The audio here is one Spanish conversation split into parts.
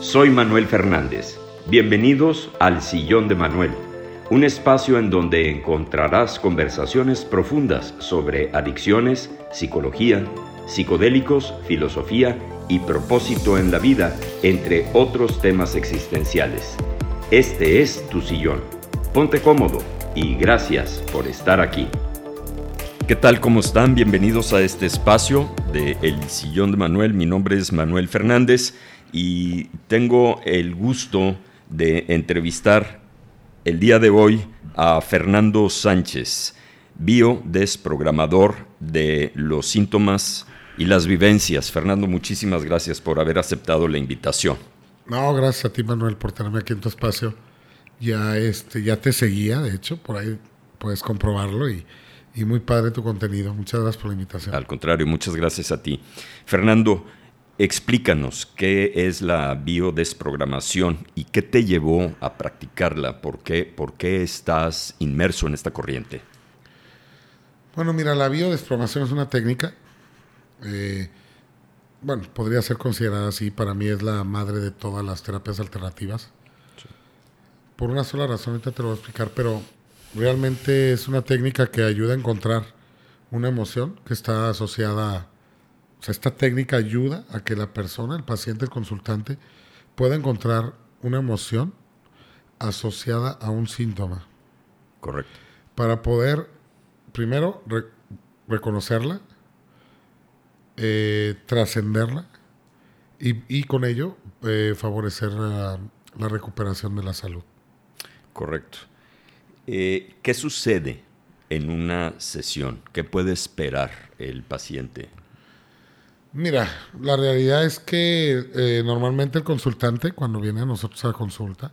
Soy Manuel Fernández. Bienvenidos al Sillón de Manuel, un espacio en donde encontrarás conversaciones profundas sobre adicciones, psicología, psicodélicos, filosofía y propósito en la vida, entre otros temas existenciales. Este es tu sillón. Ponte cómodo y gracias por estar aquí. ¿Qué tal? ¿Cómo están? Bienvenidos a este espacio de El Sillón de Manuel. Mi nombre es Manuel Fernández y tengo el gusto de entrevistar el día de hoy a Fernando Sánchez, biodesprogramador de los síntomas y las vivencias. Fernando, muchísimas gracias por haber aceptado la invitación. No, gracias a ti, Manuel, por tenerme aquí en tu espacio. Ya, este, ya te seguía, de hecho, por ahí puedes comprobarlo y y muy padre tu contenido. Muchas gracias por la invitación. Al contrario, muchas gracias a ti. Fernando, explícanos qué es la biodesprogramación y qué te llevó a practicarla. ¿Por qué, por qué estás inmerso en esta corriente? Bueno, mira, la biodesprogramación es una técnica. Eh, bueno, podría ser considerada así. Para mí es la madre de todas las terapias alternativas. Por una sola razón, ahorita te lo voy a explicar, pero Realmente es una técnica que ayuda a encontrar una emoción que está asociada, o sea, esta técnica ayuda a que la persona, el paciente, el consultante, pueda encontrar una emoción asociada a un síntoma. Correcto. Para poder, primero, reconocerla, eh, trascenderla y, con ello eh, favorecer la recuperación de la salud. Correcto. Eh, ¿Qué sucede en una sesión? ¿Qué puede esperar el paciente? Mira, la realidad es que eh, normalmente el consultante, cuando viene a nosotros a la consulta,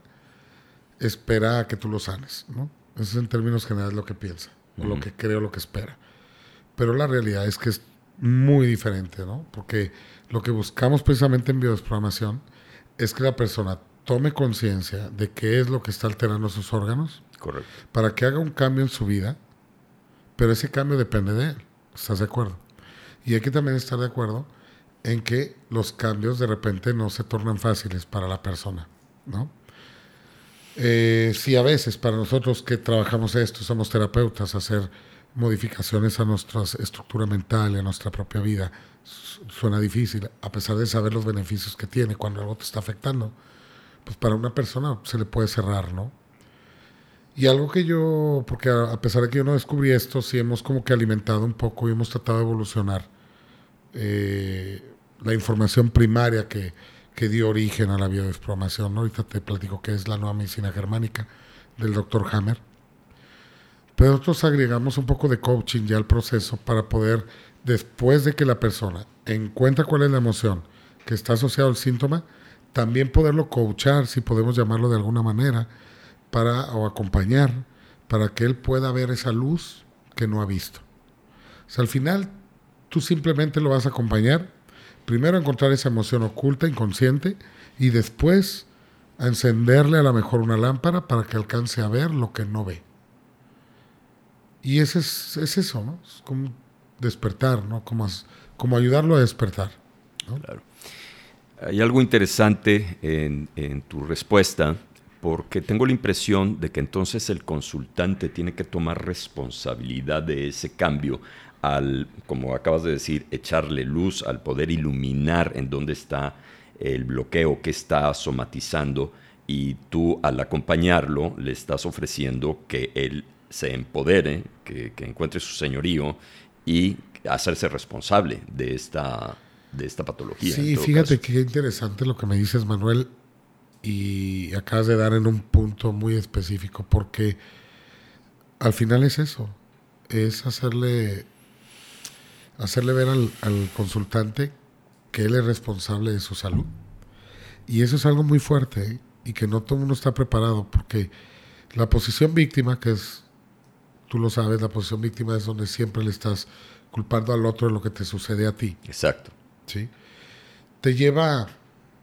espera que tú lo sanes, ¿no? Eso es en términos generales lo que piensa, o lo que creo, lo que espera. Pero la realidad es que es muy diferente, ¿no? Porque lo que buscamos precisamente en biodesprogramación es que la persona tome conciencia de qué es lo que está alterando sus órganos Correcto. para que haga un cambio en su vida, pero ese cambio depende de él. ¿Estás de acuerdo? Y hay que también estar de acuerdo en que los cambios de repente no se tornan fáciles para la persona, ¿no? Eh, si a veces para nosotros que trabajamos esto, somos terapeutas, hacer modificaciones a nuestra estructura mental y a nuestra propia vida suena difícil, a pesar de saber los beneficios que tiene cuando algo te está afectando, pues para una persona se le puede cerrar, ¿no? Y algo que yo, porque a pesar de que yo no descubrí esto, sí hemos como que alimentado un poco y hemos tratado de evolucionar eh, la información primaria que, que, dio origen a la biodesprogramación. ¿no? Ahorita te platico que es la nueva medicina germánica del doctor Hammer. Pero nosotros agregamos un poco de coaching ya al proceso para poder, después de que la persona encuentra cuál es la emoción que está asociada al síntoma, también poderlo coachar, si podemos llamarlo de alguna manera, para, o acompañar para que él pueda ver esa luz que no ha visto. O sea, al final tú simplemente lo vas a acompañar, primero a encontrar esa emoción oculta, inconsciente, y después a encenderle a lo mejor una lámpara para que alcance a ver lo que no ve. Y ese es, es eso, ¿no? Es como despertar, ¿no? Como, como ayudarlo a despertar. Claro. Hay algo interesante en tu respuesta porque tengo la impresión de que entonces el consultante tiene que tomar responsabilidad de ese cambio al, como acabas de decir, echarle luz, al poder iluminar en dónde está el bloqueo que está somatizando y tú al acompañarlo le estás ofreciendo que él se empodere, que, encuentre su señorío y hacerse responsable de esta, de esta patología. Sí, fíjate qué interesante lo que me dices, Manuel y acabas de dar en un punto muy específico, porque al final es eso, es hacerle, hacerle ver al, consultante que él es responsable de su salud. Y eso es algo muy fuerte ¿eh? y que no todo el mundo está preparado, porque la posición víctima, que es, tú lo sabes, la posición víctima es donde siempre le estás culpando al otro de lo que te sucede a ti. Exacto. ¿Sí? Te lleva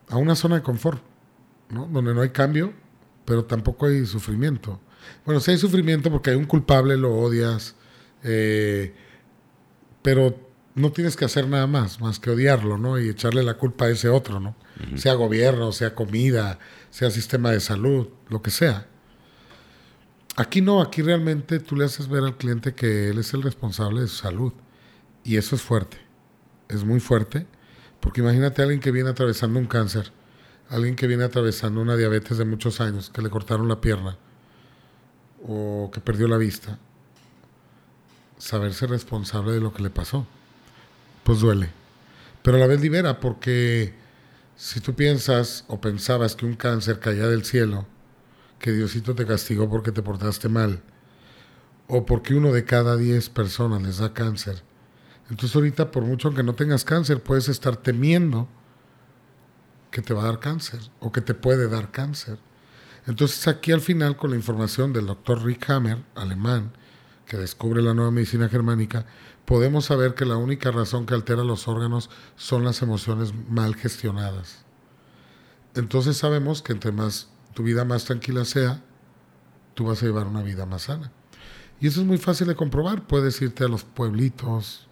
a una zona de confort donde no hay cambio, pero tampoco hay sufrimiento. Bueno, sí hay sufrimiento porque hay un culpable, lo odias, eh, pero no tienes que hacer nada más, más que odiarlo, ¿no? Y echarle la culpa a ese otro, ¿no? Sea gobierno, sea comida, sea sistema de salud, lo que sea. Aquí no, aquí realmente tú le haces ver al cliente que él es el responsable de su salud. Y eso es fuerte, es muy fuerte, porque imagínate a alguien que viene atravesando un cáncer, alguien que viene atravesando una diabetes de muchos años, que le cortaron la pierna o que perdió la vista, saberse responsable de lo que le pasó, pues duele. Pero a la vez libera, porque si tú piensas o pensabas que un cáncer caía del cielo, que Diosito te castigó porque te portaste mal, o porque uno de cada diez personas les da cáncer, entonces ahorita por mucho que no tengas cáncer, puedes estar temiendo que te va a dar cáncer o que te puede dar cáncer. Entonces aquí al final con la información del doctor Rick Hammer, alemán, que descubre la nueva medicina germánica, podemos saber que la única razón que altera los órganos son las emociones mal gestionadas. Entonces sabemos que entre más tu vida más tranquila sea, tú vas a llevar una vida más sana. Y eso es muy fácil de comprobar. Puedes irte a los pueblitos,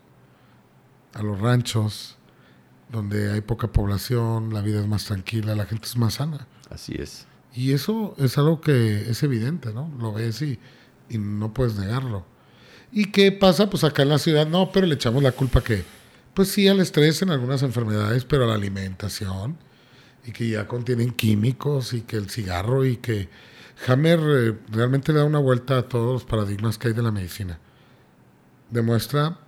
a los ranchos, donde hay poca población, la vida es más tranquila, la gente es más sana. Así es. Y eso es algo que es evidente, ¿no? Lo ves y, y no puedes negarlo. ¿Y qué pasa? Pues acá en la ciudad no, pero le echamos la culpa que, pues sí, al estrés en algunas enfermedades, pero a la alimentación y que ya contienen químicos y que el cigarro y que Hammer eh, realmente da una vuelta a todos los paradigmas que hay de la medicina. Demuestra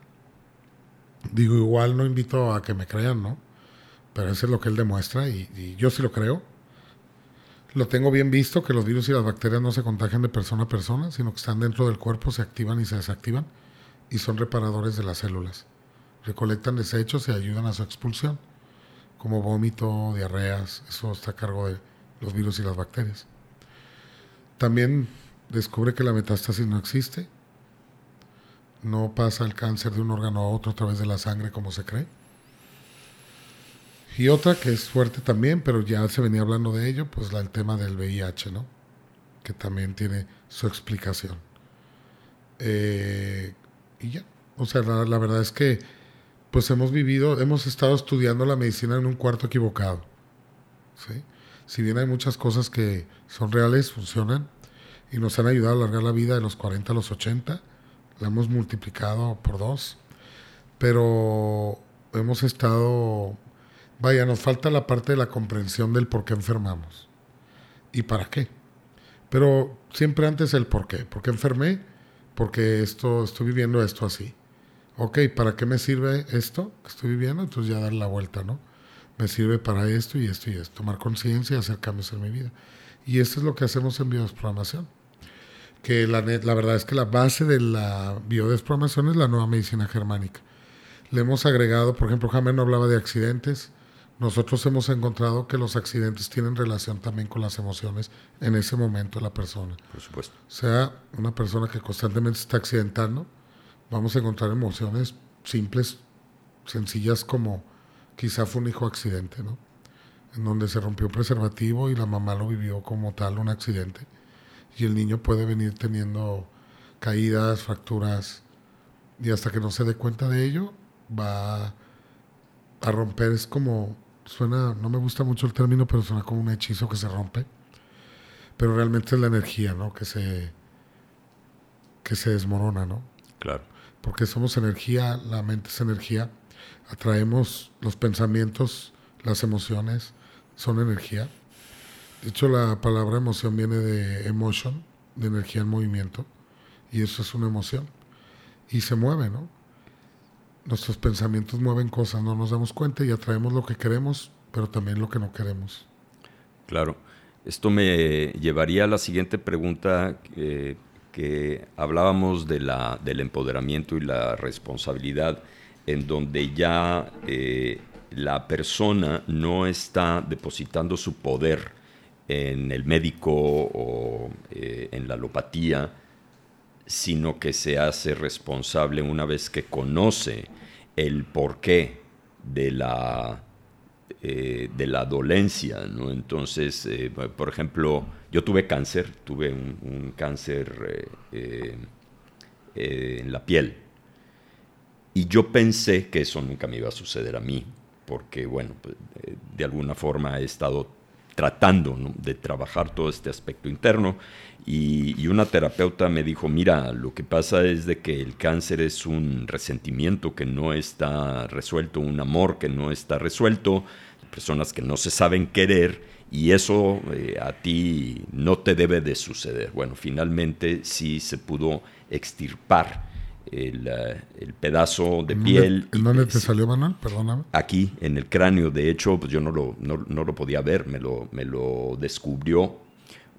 Digo, igual no invito a que me crean, ¿no? Pero eso es lo que él demuestra y, yo sí lo creo. Lo tengo bien visto, que los virus y las bacterias no se contagian de persona a persona, sino que están dentro del cuerpo, se activan y se desactivan y son reparadores de las células. Recolectan desechos y ayudan a su expulsión, como vómito, diarreas, eso está a cargo de los virus y las bacterias. También descubre que la metástasis no existe, no pasa el cáncer de un órgano a otro a través de la sangre como se cree. Y otra que es fuerte también, pero ya se venía hablando de ello, pues la, el tema del VIH, ¿no? Que también tiene su explicación. Eh, y ya, o sea, la, verdad es que pues hemos vivido, hemos estado estudiando la medicina en un cuarto equivocado. ¿sí? Si bien hay muchas cosas que son reales, funcionan y nos han ayudado a alargar la vida de los 40 a los 80, la hemos multiplicado por dos, pero hemos estado, vaya, nos falta la parte de la comprensión del por qué enfermamos y para qué. Pero siempre antes el por qué. ¿Por qué enfermé? Porque esto, estoy viviendo esto así. Ok, ¿para qué me sirve esto que estoy viviendo? Entonces ya dar la vuelta, ¿no? Me sirve para esto y esto y esto. Tomar conciencia y hacer cambios en mi vida. Y esto es lo que hacemos en biodesprogramación que la, verdad es que la base de la biodesprogramación es la nueva medicina germánica. Le hemos agregado, por ejemplo, Hammer no hablaba de accidentes. Nosotros hemos encontrado que los accidentes tienen relación también con las emociones en ese momento de la persona. Por supuesto. O sea, una persona que constantemente está accidentando, vamos a encontrar emociones simples, sencillas como quizá fue un hijo accidente, ¿no? En donde se rompió un preservativo y la mamá lo vivió como tal un accidente y el niño puede venir teniendo caídas, fracturas, y hasta que no se dé cuenta de ello, va a romper, es como, suena, no me gusta mucho el término, pero suena como un hechizo que se rompe, pero realmente es la energía, ¿no? Que se, que se desmorona, ¿no? Claro. Porque somos energía, la mente es energía, atraemos los pensamientos, las emociones, son energía de hecho, la palabra emoción viene de emotion, de energía en movimiento, y eso es una emoción. Y se mueve, ¿no? Nuestros pensamientos mueven cosas, no nos damos cuenta y atraemos lo que queremos, pero también lo que no queremos. Claro. Esto me llevaría a la siguiente pregunta eh, que hablábamos de la, del empoderamiento y la responsabilidad, en donde ya eh, la persona no está depositando su poder en el médico o eh, en la alopatía, sino que se hace responsable una vez que conoce el porqué de la, eh, de la dolencia. ¿no? Entonces, eh, por ejemplo, yo tuve cáncer, tuve un, cáncer en la piel. Y yo pensé que eso nunca me iba a suceder a mí, porque, bueno, pues, eh, de alguna forma he estado tratando de trabajar todo este aspecto interno y, una terapeuta me dijo, mira, lo que pasa es de que el cáncer es un resentimiento que no está resuelto, un amor que no está resuelto, personas que no se saben querer y eso eh, a ti no te debe de suceder. Bueno, finalmente sí se pudo extirpar el, eh, pedazo de piel. ¿En dónde te salió, Manuel? Perdóname. Aquí, en el cráneo. De hecho, pues yo no lo, no, no lo podía ver, me lo, me lo descubrió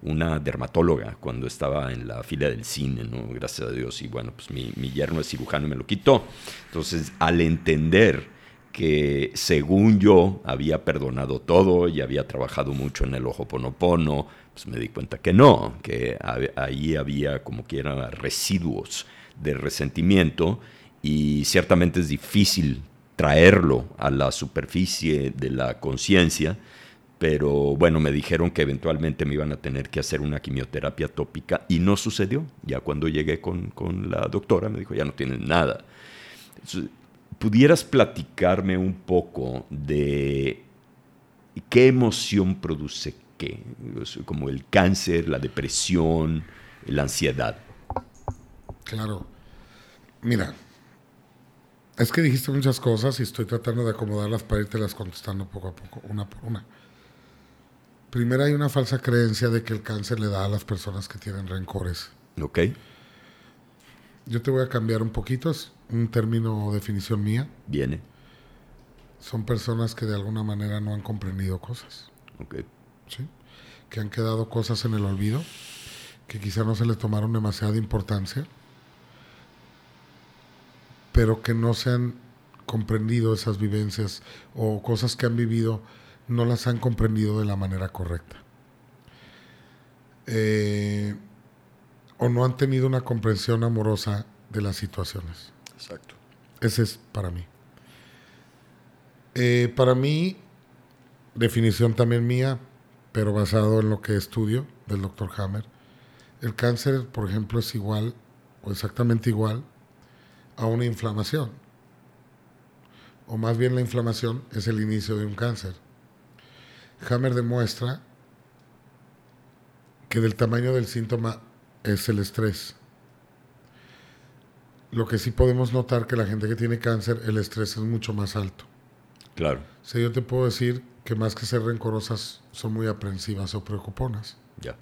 una dermatóloga cuando estaba en la fila del cine, ¿no? Gracias a Dios. Y bueno, pues mi, mi yerno es cirujano y me lo quitó. Entonces, al entender que según yo había perdonado todo y había trabajado mucho en el ojo ponopono, pues me di cuenta que no, que ahí había como quiera residuos de resentimiento y ciertamente es difícil traerlo a la superficie de la conciencia pero bueno, me dijeron que eventualmente me iban a tener que hacer una quimioterapia tópica y no sucedió. Ya cuando llegué con, la doctora me dijo, ya no tienes nada. ¿Pudieras platicarme un poco de qué emoción produce qué? Como el cáncer, la depresión, la ansiedad. Claro. Mira, es que dijiste muchas cosas y estoy tratando de acomodarlas para irte las contestando poco a poco, una por una. Primero hay una falsa creencia de que el cáncer le da a las personas que tienen rencores. Ok. Yo te voy a cambiar un poquito, es un término o definición mía. Viene. Son personas que de alguna manera no han comprendido cosas. Ok. ¿Sí? Que han quedado cosas en el olvido, que quizá no se le tomaron demasiada importancia, pero que no se han comprendido esas vivencias o cosas que han vivido no las han comprendido de la manera correcta. Eh, o no han tenido una comprensión amorosa de las situaciones. Exacto. Ese es para mí. Eh, para mí, definición también mía, pero basado en lo que estudio del doctor Hammer, el cáncer, por ejemplo, es igual o exactamente igual a una inflamación. O más bien la inflamación es el inicio de un cáncer. Hammer demuestra que del tamaño del síntoma es el estrés. Lo que sí podemos notar que la gente que tiene cáncer, el estrés es mucho más alto. Claro. O yo te puedo decir que más que ser rencorosas, son muy aprensivas o preocuponas. Ya.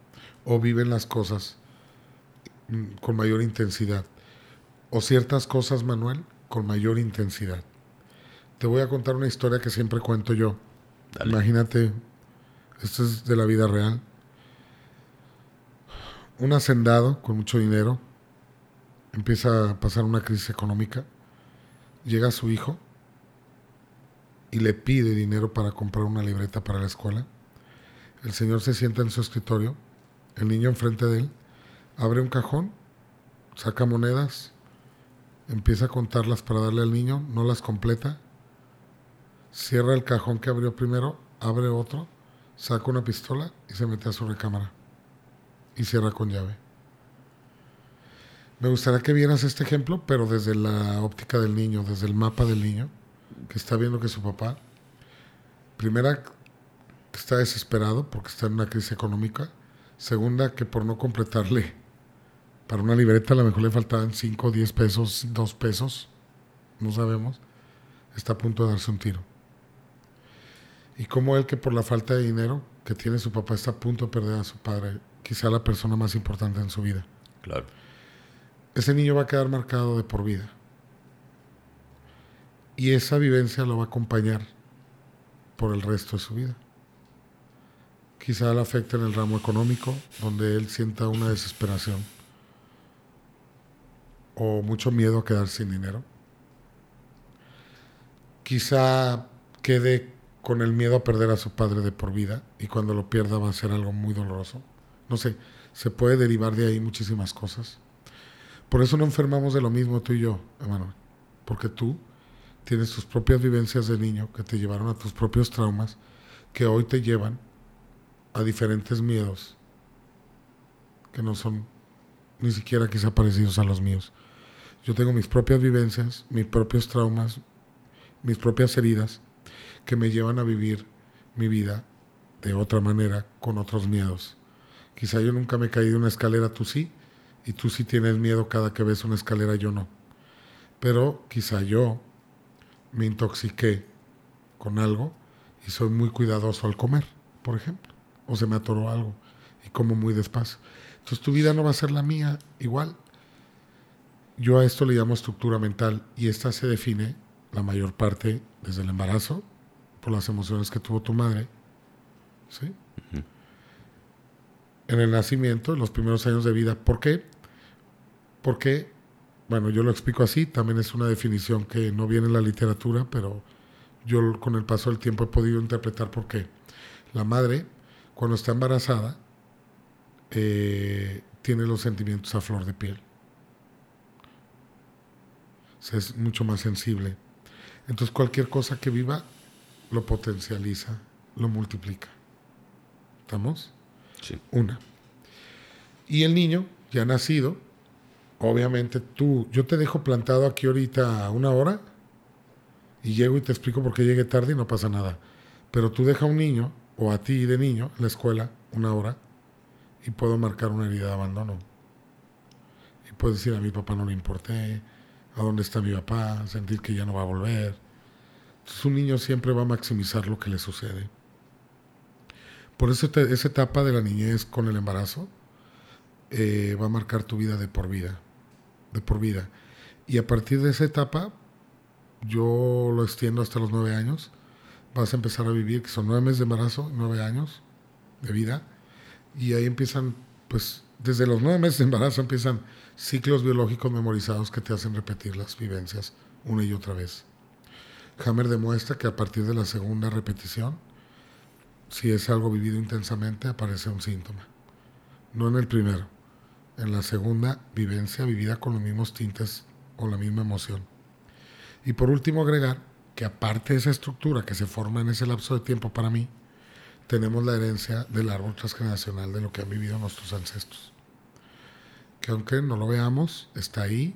O viven las cosas mm, con mayor intensidad. O ciertas cosas, Manuel, con mayor intensidad. Te voy a contar una historia que siempre cuento yo. Imagínate esto es de la vida real. Un hacendado con mucho dinero empieza a pasar una crisis económica. Llega su hijo y le pide dinero para comprar una libreta para la escuela. El señor se sienta en su escritorio, el niño enfrente de él, abre un cajón, saca monedas, empieza a contarlas para darle al niño, no las completa, cierra el cajón que abrió primero, abre otro saca una pistola y se mete a su recámara y cierra con llave. Me gustaría que vieras este ejemplo, pero desde la óptica del niño, desde el mapa del niño, que está viendo que su papá, primera, que está desesperado porque está en una crisis económica, segunda, que por no completarle para una libreta a lo mejor le faltaban 5, 10 pesos, 2 pesos, no sabemos, está a punto de darse un tiro. Y como él que por la falta de dinero que tiene su papá está a punto de perder a su padre, quizá la persona más importante en su vida. Claro. Ese niño va a quedar marcado de por vida. Y esa vivencia lo va a acompañar por el resto de su vida. Quizá le afecte en el ramo económico, donde él sienta una desesperación o mucho miedo a quedar sin dinero. Quizá quede con el miedo a perder a su padre de por vida y cuando lo pierda va a ser algo muy doloroso. No sé, se puede derivar de ahí muchísimas cosas. Por eso no enfermamos de lo mismo tú y yo, hermano, porque tú tienes tus propias vivencias de niño que te llevaron a tus propios traumas que hoy te llevan a diferentes miedos que no son ni siquiera quizá parecidos a los míos. Yo tengo mis propias vivencias, mis propios traumas, mis propias heridas que me llevan a vivir mi vida de otra manera, con otros miedos. Quizá yo nunca me caído de una escalera, tú sí, y tú sí tienes miedo cada que ves una escalera, yo no. Pero quizá yo me intoxiqué con algo y soy muy cuidadoso al comer, por ejemplo, o se me atoró algo y como muy despacio. Entonces tu vida no va a ser la mía igual. Yo a esto le llamo estructura mental y esta se define la mayor parte desde el embarazo por las emociones que tuvo tu madre. ¿sí? En el nacimiento, en los primeros años de vida. ¿Por qué? Porque, bueno, yo lo explico así, también es una definición que no viene en la literatura, pero yo con el paso del tiempo he podido interpretar por qué. La madre, cuando está embarazada, eh, tiene los sentimientos a flor de piel. es mucho más sensible. Entonces cualquier cosa que viva lo potencializa, lo multiplica. ¿Estamos? Sí. Una. Y el niño, ya nacido, obviamente tú, yo te dejo plantado aquí ahorita una hora y llego y te explico por qué llegué tarde y no pasa nada. Pero tú deja a un niño, o a ti de niño, en la escuela, una hora, y puedo marcar una herida de abandono. Y puedo decir a mi papá no le importé, a dónde está mi papá, sentir que ya no va a volver. Entonces un niño siempre va a maximizar lo que le sucede. Por eso esa etapa de la niñez con el embarazo eh, va a marcar tu vida de por vida, de por vida. Y a partir de esa etapa, yo lo extiendo hasta los nueve años, vas a empezar a vivir, que son nueve meses de embarazo, nueve años de vida, y ahí empiezan, pues, desde los nueve meses de embarazo empiezan ciclos biológicos memorizados que te hacen repetir las vivencias una y otra vez. Hammer demuestra que a partir de la segunda repetición, si es algo vivido intensamente, aparece un síntoma. No en el primero, en la segunda vivencia vivida con los mismos tintes o la misma emoción. Y por último agregar que aparte de esa estructura que se forma en ese lapso de tiempo para mí, tenemos la herencia del árbol transgeneracional de lo que han vivido nuestros ancestros. Que aunque no lo veamos, está ahí.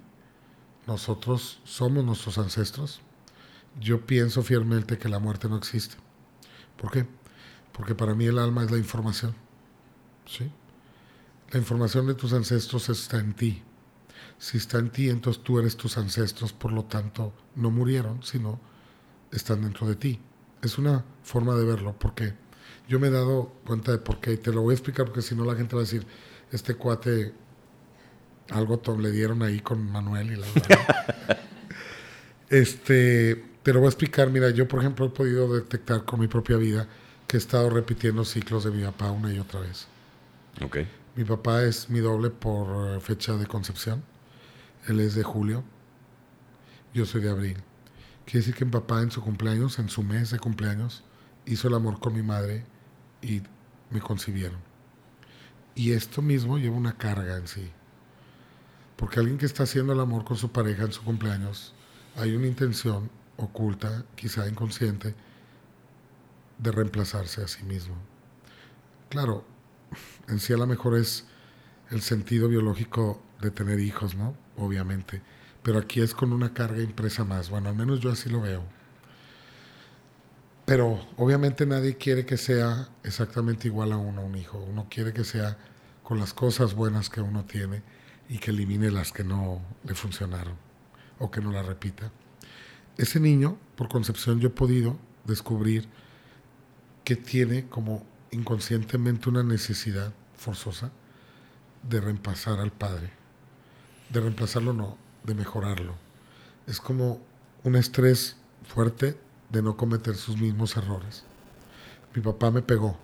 Nosotros somos nuestros ancestros. Yo pienso fielmente que la muerte no existe. ¿Por qué? Porque para mí el alma es la información. ¿Sí? La información de tus ancestros está en ti. Si está en ti, entonces tú eres tus ancestros, por lo tanto, no murieron, sino están dentro de ti. Es una forma de verlo, porque yo me he dado cuenta de por qué, y te lo voy a explicar porque si no la gente va a decir, este cuate, algo le dieron ahí con Manuel y la verdad. este, te lo voy a explicar, mira, yo por ejemplo he podido detectar con mi propia vida que he estado repitiendo ciclos de mi papá una y otra vez. Okay. Mi papá es mi doble por fecha de concepción. Él es de julio. Yo soy de abril. Quiere decir que mi papá en su cumpleaños, en su mes de cumpleaños, hizo el amor con mi madre y me concibieron. Y esto mismo lleva una carga en sí. Porque alguien que está haciendo el amor con su pareja en su cumpleaños, hay una intención oculta, quizá inconsciente, de reemplazarse a sí mismo. Claro, en sí a lo mejor es el sentido biológico de tener hijos, ¿no? Obviamente. Pero aquí es con una carga impresa más. Bueno, al menos yo así lo veo. Pero obviamente nadie quiere que sea exactamente igual a uno, un hijo. Uno quiere que sea con las cosas buenas que uno tiene y que elimine las que no le funcionaron o que no la repita. Ese niño, por concepción, yo he podido descubrir que tiene como inconscientemente una necesidad forzosa de reemplazar al padre. De reemplazarlo no, de mejorarlo. Es como un estrés fuerte de no cometer sus mismos errores. Mi papá me pegó.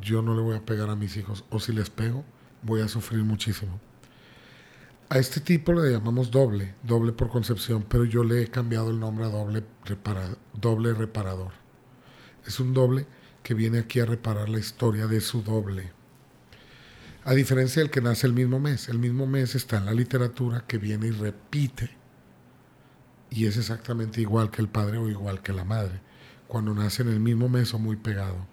Yo no le voy a pegar a mis hijos. O si les pego, voy a sufrir muchísimo. A este tipo le llamamos doble, doble por concepción, pero yo le he cambiado el nombre a doble, doble reparador. Es un doble que viene aquí a reparar la historia de su doble. A diferencia del que nace el mismo mes. El mismo mes está en la literatura que viene y repite y es exactamente igual que el padre o igual que la madre, cuando nace en el mismo mes o muy pegado,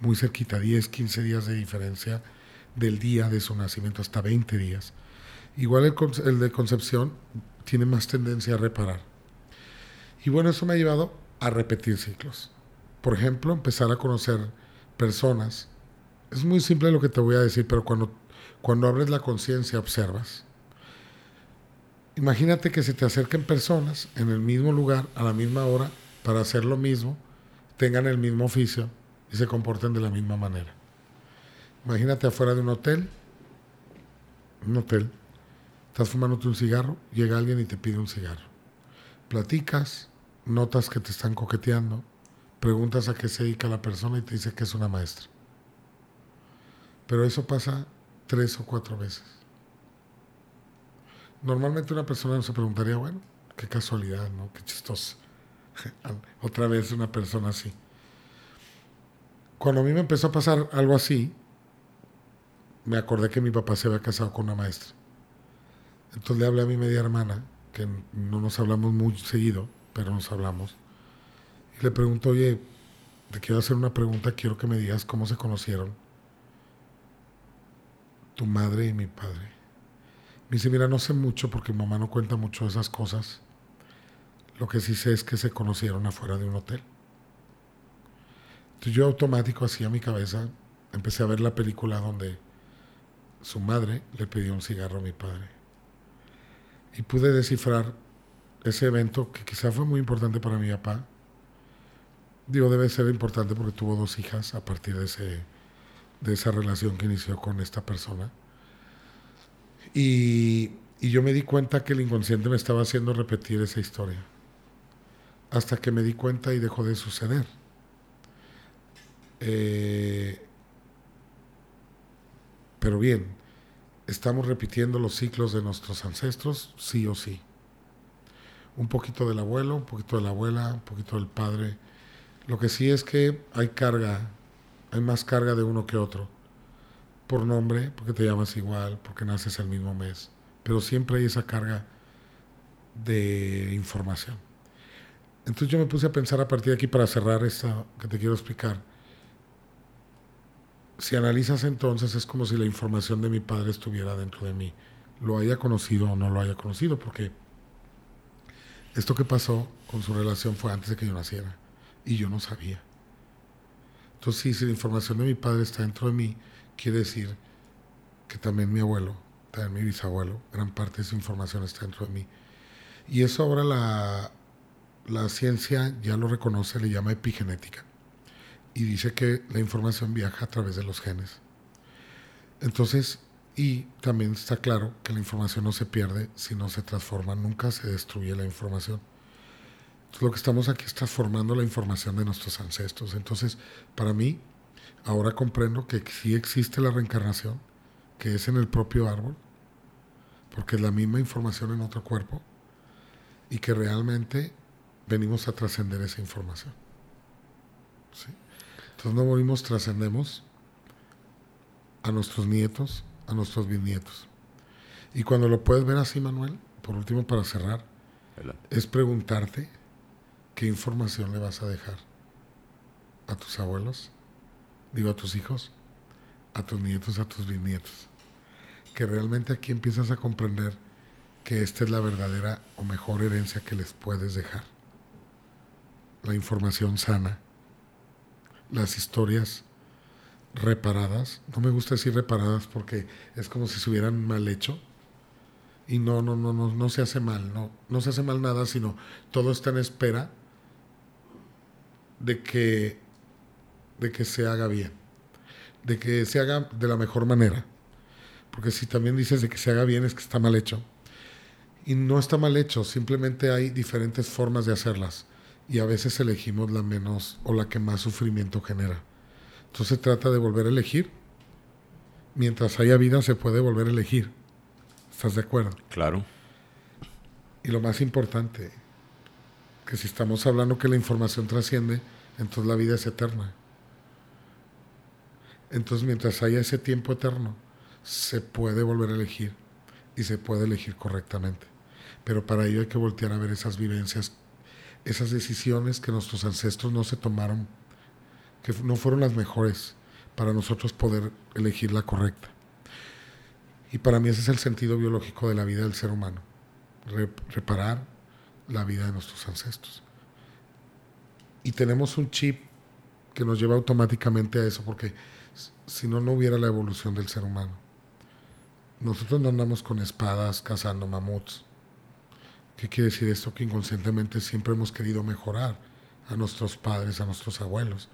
muy cerquita, 10, 15 días de diferencia del día de su nacimiento, hasta 20 días. Igual el, de concepción tiene más tendencia a reparar. Y bueno, eso me ha llevado a repetir ciclos. Por ejemplo, empezar a conocer personas. Es muy simple lo que te voy a decir, pero cuando, cuando abres la conciencia, observas. Imagínate que se te acerquen personas en el mismo lugar, a la misma hora, para hacer lo mismo, tengan el mismo oficio y se comporten de la misma manera. Imagínate afuera de un hotel, un hotel, estás fumándote un cigarro, llega alguien y te pide un cigarro. Platicas, notas que te están coqueteando, preguntas a qué se dedica la persona y te dice que es una maestra. Pero eso pasa tres o cuatro veces. Normalmente una persona no se preguntaría, bueno, qué casualidad, ¿no? Qué chistoso. Otra vez una persona así. Cuando a mí me empezó a pasar algo así, me acordé que mi papá se había casado con una maestra. Entonces le hablé a mi media hermana, que no nos hablamos muy seguido, pero nos hablamos. Y le pregunto, oye, te quiero hacer una pregunta, quiero que me digas cómo se conocieron tu madre y mi padre. Me dice, mira, no sé mucho porque mi mamá no cuenta mucho de esas cosas. Lo que sí sé es que se conocieron afuera de un hotel. Entonces yo automático hacía mi cabeza, empecé a ver la película donde su madre le pidió un cigarro a mi padre. Y pude descifrar ese evento que quizá fue muy importante para mi papá. Digo, debe ser importante porque tuvo dos hijas a partir de, ese, de esa relación que inició con esta persona. Y, y yo me di cuenta que el inconsciente me estaba haciendo repetir esa historia. Hasta que me di cuenta y dejó de suceder. Eh, pero bien, ¿estamos repitiendo los ciclos de nuestros ancestros? Sí o sí. Un poquito del abuelo, un poquito de la abuela, un poquito del padre. Lo que sí es que hay carga, hay más carga de uno que otro. Por nombre, porque te llamas igual, porque naces el mismo mes. Pero siempre hay esa carga de información. Entonces yo me puse a pensar a partir de aquí para cerrar esto que te quiero explicar si analizas entonces es como si la información de mi padre estuviera dentro de mí, lo haya conocido o no lo haya conocido, porque esto que pasó con su relación fue antes de que yo naciera y yo no sabía. Entonces, si la información de mi padre está dentro de mí, quiere decir que también mi abuelo, también mi bisabuelo, gran parte de esa información está dentro de mí. Y eso ahora la, la ciencia ya lo reconoce, le llama epigenética y dice que la información viaja a través de los genes. Entonces, y también está claro que la información no se pierde si no se transforma, nunca se destruye la información. Entonces, lo que estamos aquí es transformando la información de nuestros ancestros. Entonces, para mí, ahora comprendo que sí existe la reencarnación, que es en el propio árbol, porque es la misma información en otro cuerpo, y que realmente venimos a trascender esa información. ¿Sí? Entonces no morimos, trascendemos a nuestros nietos, a nuestros bisnietos. Y cuando lo puedes ver así, Manuel, por último para cerrar, es preguntarte qué información le vas a dejar a tus abuelos, digo a tus hijos, a tus nietos, a tus bisnietos. Que realmente aquí empiezas a comprender que esta es la verdadera o mejor herencia que les puedes dejar. La información sana las historias reparadas. No me gusta decir reparadas porque es como si se hubieran mal hecho. Y no, no, no, no, no se hace mal, no, no se hace mal nada, sino todo está en espera de que, de que se haga bien, de que se haga de la mejor manera. Porque si también dices de que se haga bien es que está mal hecho. Y no está mal hecho, simplemente hay diferentes formas de hacerlas y a veces elegimos la menos o la que más sufrimiento genera. Entonces se trata de volver a elegir. Mientras haya vida se puede volver a elegir. ¿Estás de acuerdo? Claro. Y lo más importante, que si estamos hablando que la información trasciende, entonces la vida es eterna. Entonces mientras haya ese tiempo eterno, se puede volver a elegir y se puede elegir correctamente. Pero para ello hay que voltear a ver esas vivencias esas decisiones que nuestros ancestros no se tomaron, que no fueron las mejores para nosotros poder elegir la correcta. Y para mí ese es el sentido biológico de la vida del ser humano. reparar la vida de nuestros ancestros. Y tenemos un chip que nos lleva automáticamente a eso, porque si no, no hubiera la evolución del ser humano. Nosotros no andamos con espadas cazando mamuts. ¿Qué quiere decir esto? Que inconscientemente siempre hemos querido mejorar a nuestros padres, a nuestros abuelos.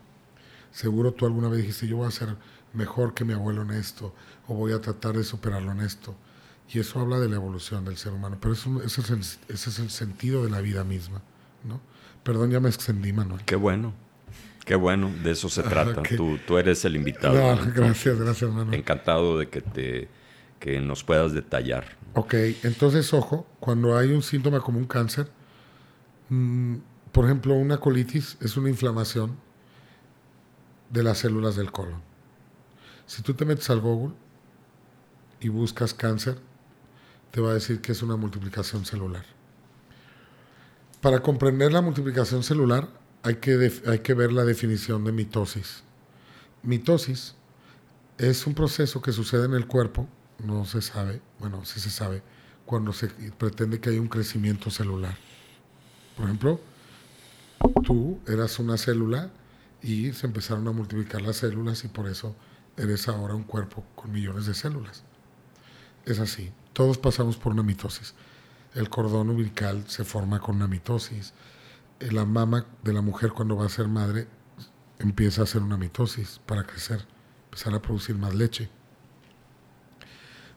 Seguro tú alguna vez dijiste, yo voy a ser mejor que mi abuelo en esto, o voy a tratar de superarlo en esto. Y eso habla de la evolución del ser humano, pero eso, ese, es el, ese es el sentido de la vida misma. ¿no? Perdón, ya me extendí, Manuel. Qué bueno. Qué bueno, de eso se trata. Tú, tú, eres el invitado. gracias, gracias, Manuel. Encantado de que, te, que nos puedas detallar. Ok, entonces, ojo, cuando hay un síntoma como un cáncer, mm, por ejemplo, una colitis es una inflamación de las células del colon. Si tú te metes al Google y buscas cáncer, te va a decir que es una multiplicación celular. Para comprender la multiplicación celular hay que, hay que ver la definición de mitosis. Mitosis es un proceso que sucede en el cuerpo, no se sabe, bueno, sí se sabe, cuando se pretende que hay un crecimiento celular. Por ejemplo, tú eras una célula y se empezaron a multiplicar las células y por eso eres ahora un cuerpo con millones de células. Es así, todos pasamos por una mitosis. El cordón umbilical se forma con una mitosis. La mama de la mujer cuando va a ser madre empieza a hacer una mitosis para crecer, empezar a producir más leche.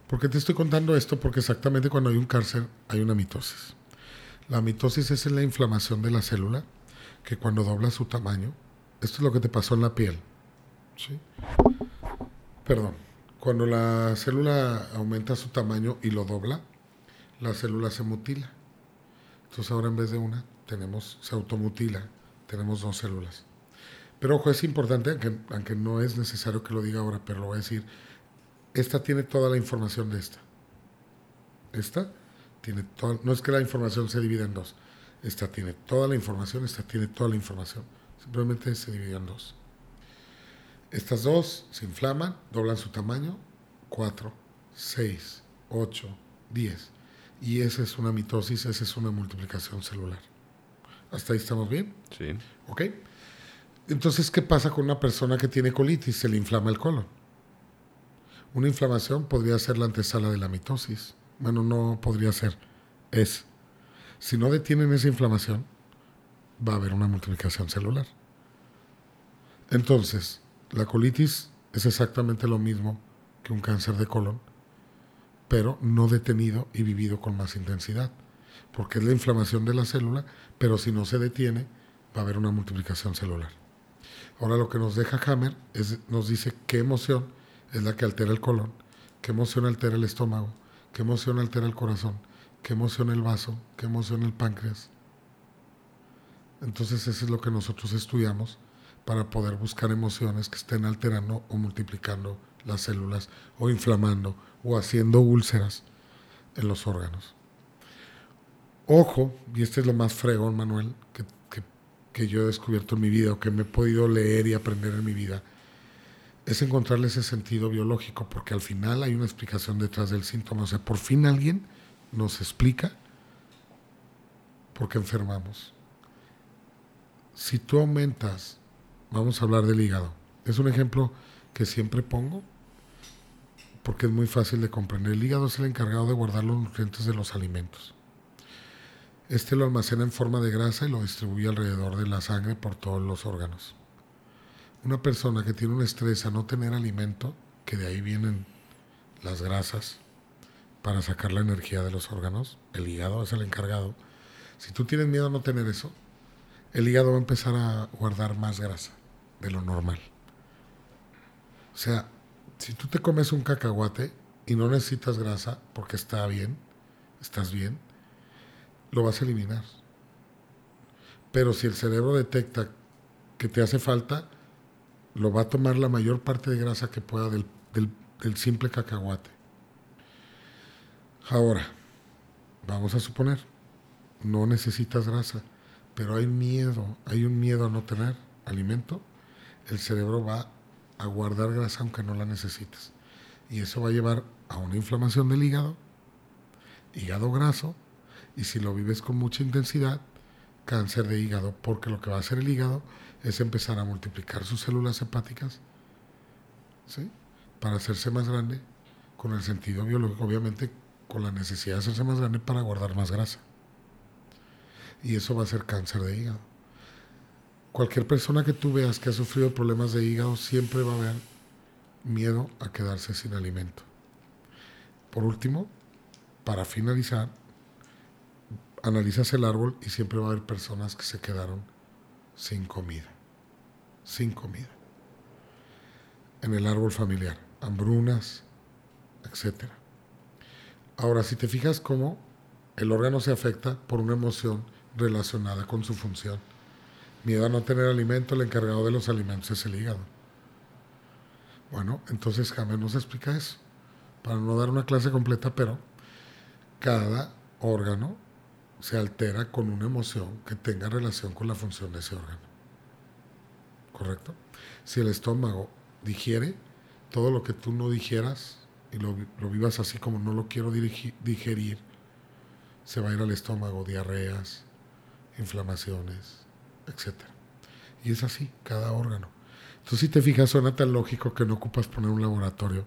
¿Por qué te estoy contando esto? Porque exactamente cuando hay un cáncer hay una mitosis. La mitosis es la inflamación de la célula que cuando dobla su tamaño esto es lo que te pasó en la piel. Perdón. Cuando la célula aumenta su tamaño y lo dobla, la célula se mutila. Entonces ahora en vez de una, tenemos, se automutila, tenemos dos células. Pero ojo, es importante, aunque, aunque no es necesario que lo diga ahora, pero lo voy a decir, esta tiene toda la información de esta. Esta tiene toda, no es que la información se divida en dos, esta tiene toda la información, esta tiene toda la información. Simplemente se dividen en dos. Estas dos se inflaman, doblan su tamaño, 4, 6, 8, 10. Y esa es una mitosis, esa es una multiplicación celular. ¿Hasta ahí estamos bien? Sí. ¿Ok? Entonces, ¿qué pasa con una persona que tiene colitis? Se le inflama el colon. Una inflamación podría ser la antesala de la mitosis. Bueno, no podría ser, es. Si no detienen esa inflamación, va a haber una multiplicación celular. Entonces, la colitis es exactamente lo mismo que un cáncer de colon, pero no detenido y vivido con más intensidad, porque es la inflamación de la célula, pero si no se detiene, va a haber una multiplicación celular. Ahora lo que nos deja Hammer es, nos dice qué emoción es la que altera el colon, qué emoción altera el estómago, qué emoción altera el corazón, qué emoción el vaso, qué emoción el páncreas, entonces eso es lo que nosotros estudiamos para poder buscar emociones que estén alterando o multiplicando las células o inflamando o haciendo úlceras en los órganos. Ojo, y este es lo más fregón, Manuel, que, que yo he descubierto en mi vida o que me he podido leer y aprender en mi vida, es encontrarle ese sentido biológico, porque al final hay una explicación detrás del síntoma. O sea, por fin alguien nos explica por qué enfermamos si tú aumentas, vamos a hablar del hígado, es un ejemplo que siempre pongo porque es muy fácil de comprender. El hígado es el encargado de guardar los nutrientes de los alimentos. Este lo almacena en forma de grasa y lo distribuye alrededor de la sangre por todos los órganos. Una persona que tiene un estrés a no tener alimento, que de ahí vienen las grasas para sacar la energía de los órganos, el hígado es el encargado. Si tú tienes miedo a no tener eso, el hígado va a empezar a guardar más grasa de lo normal. O sea, si tú te comes un cacahuate y no necesitas grasa porque está bien, estás bien, lo vas a eliminar. Pero si el cerebro detecta que te hace falta, lo va a tomar la mayor parte de grasa que pueda del, del simple cacahuate. Ahora, vamos a suponer, no necesitas grasa pero hay miedo, hay un miedo a no tener alimento, el cerebro va a guardar grasa aunque no la necesites. Y eso va a llevar a una inflamación del hígado, hígado graso, y si lo vives con mucha intensidad, cáncer de hígado, porque lo que va a hacer el hígado es empezar a multiplicar sus células hepáticas, ¿sí? Para hacerse más grande, con el sentido biológico, obviamente con la necesidad de hacerse más grande para guardar más grasa. Y eso va a ser cáncer de hígado. Cualquier persona que tú veas que ha sufrido problemas de hígado siempre va a haber miedo a quedarse sin alimento. Por último, para finalizar, analizas el árbol y siempre va a haber personas que se quedaron sin comida. Sin comida. En el árbol familiar. Hambrunas, etc. Ahora, si te fijas cómo el órgano se afecta por una emoción relacionada con su función. Miedo a no tener alimento, el encargado de los alimentos es el hígado. Bueno, entonces James nos explica eso. Para no dar una clase completa, pero cada órgano se altera con una emoción que tenga relación con la función de ese órgano. ¿Correcto? Si el estómago digiere todo lo que tú no digieras y lo, vivas así como no lo quiero digerir, se va a ir al estómago, diarreas, inflamaciones, etc. Y es así, cada órgano. Entonces, si te fijas, suena tan lógico que no ocupas poner un laboratorio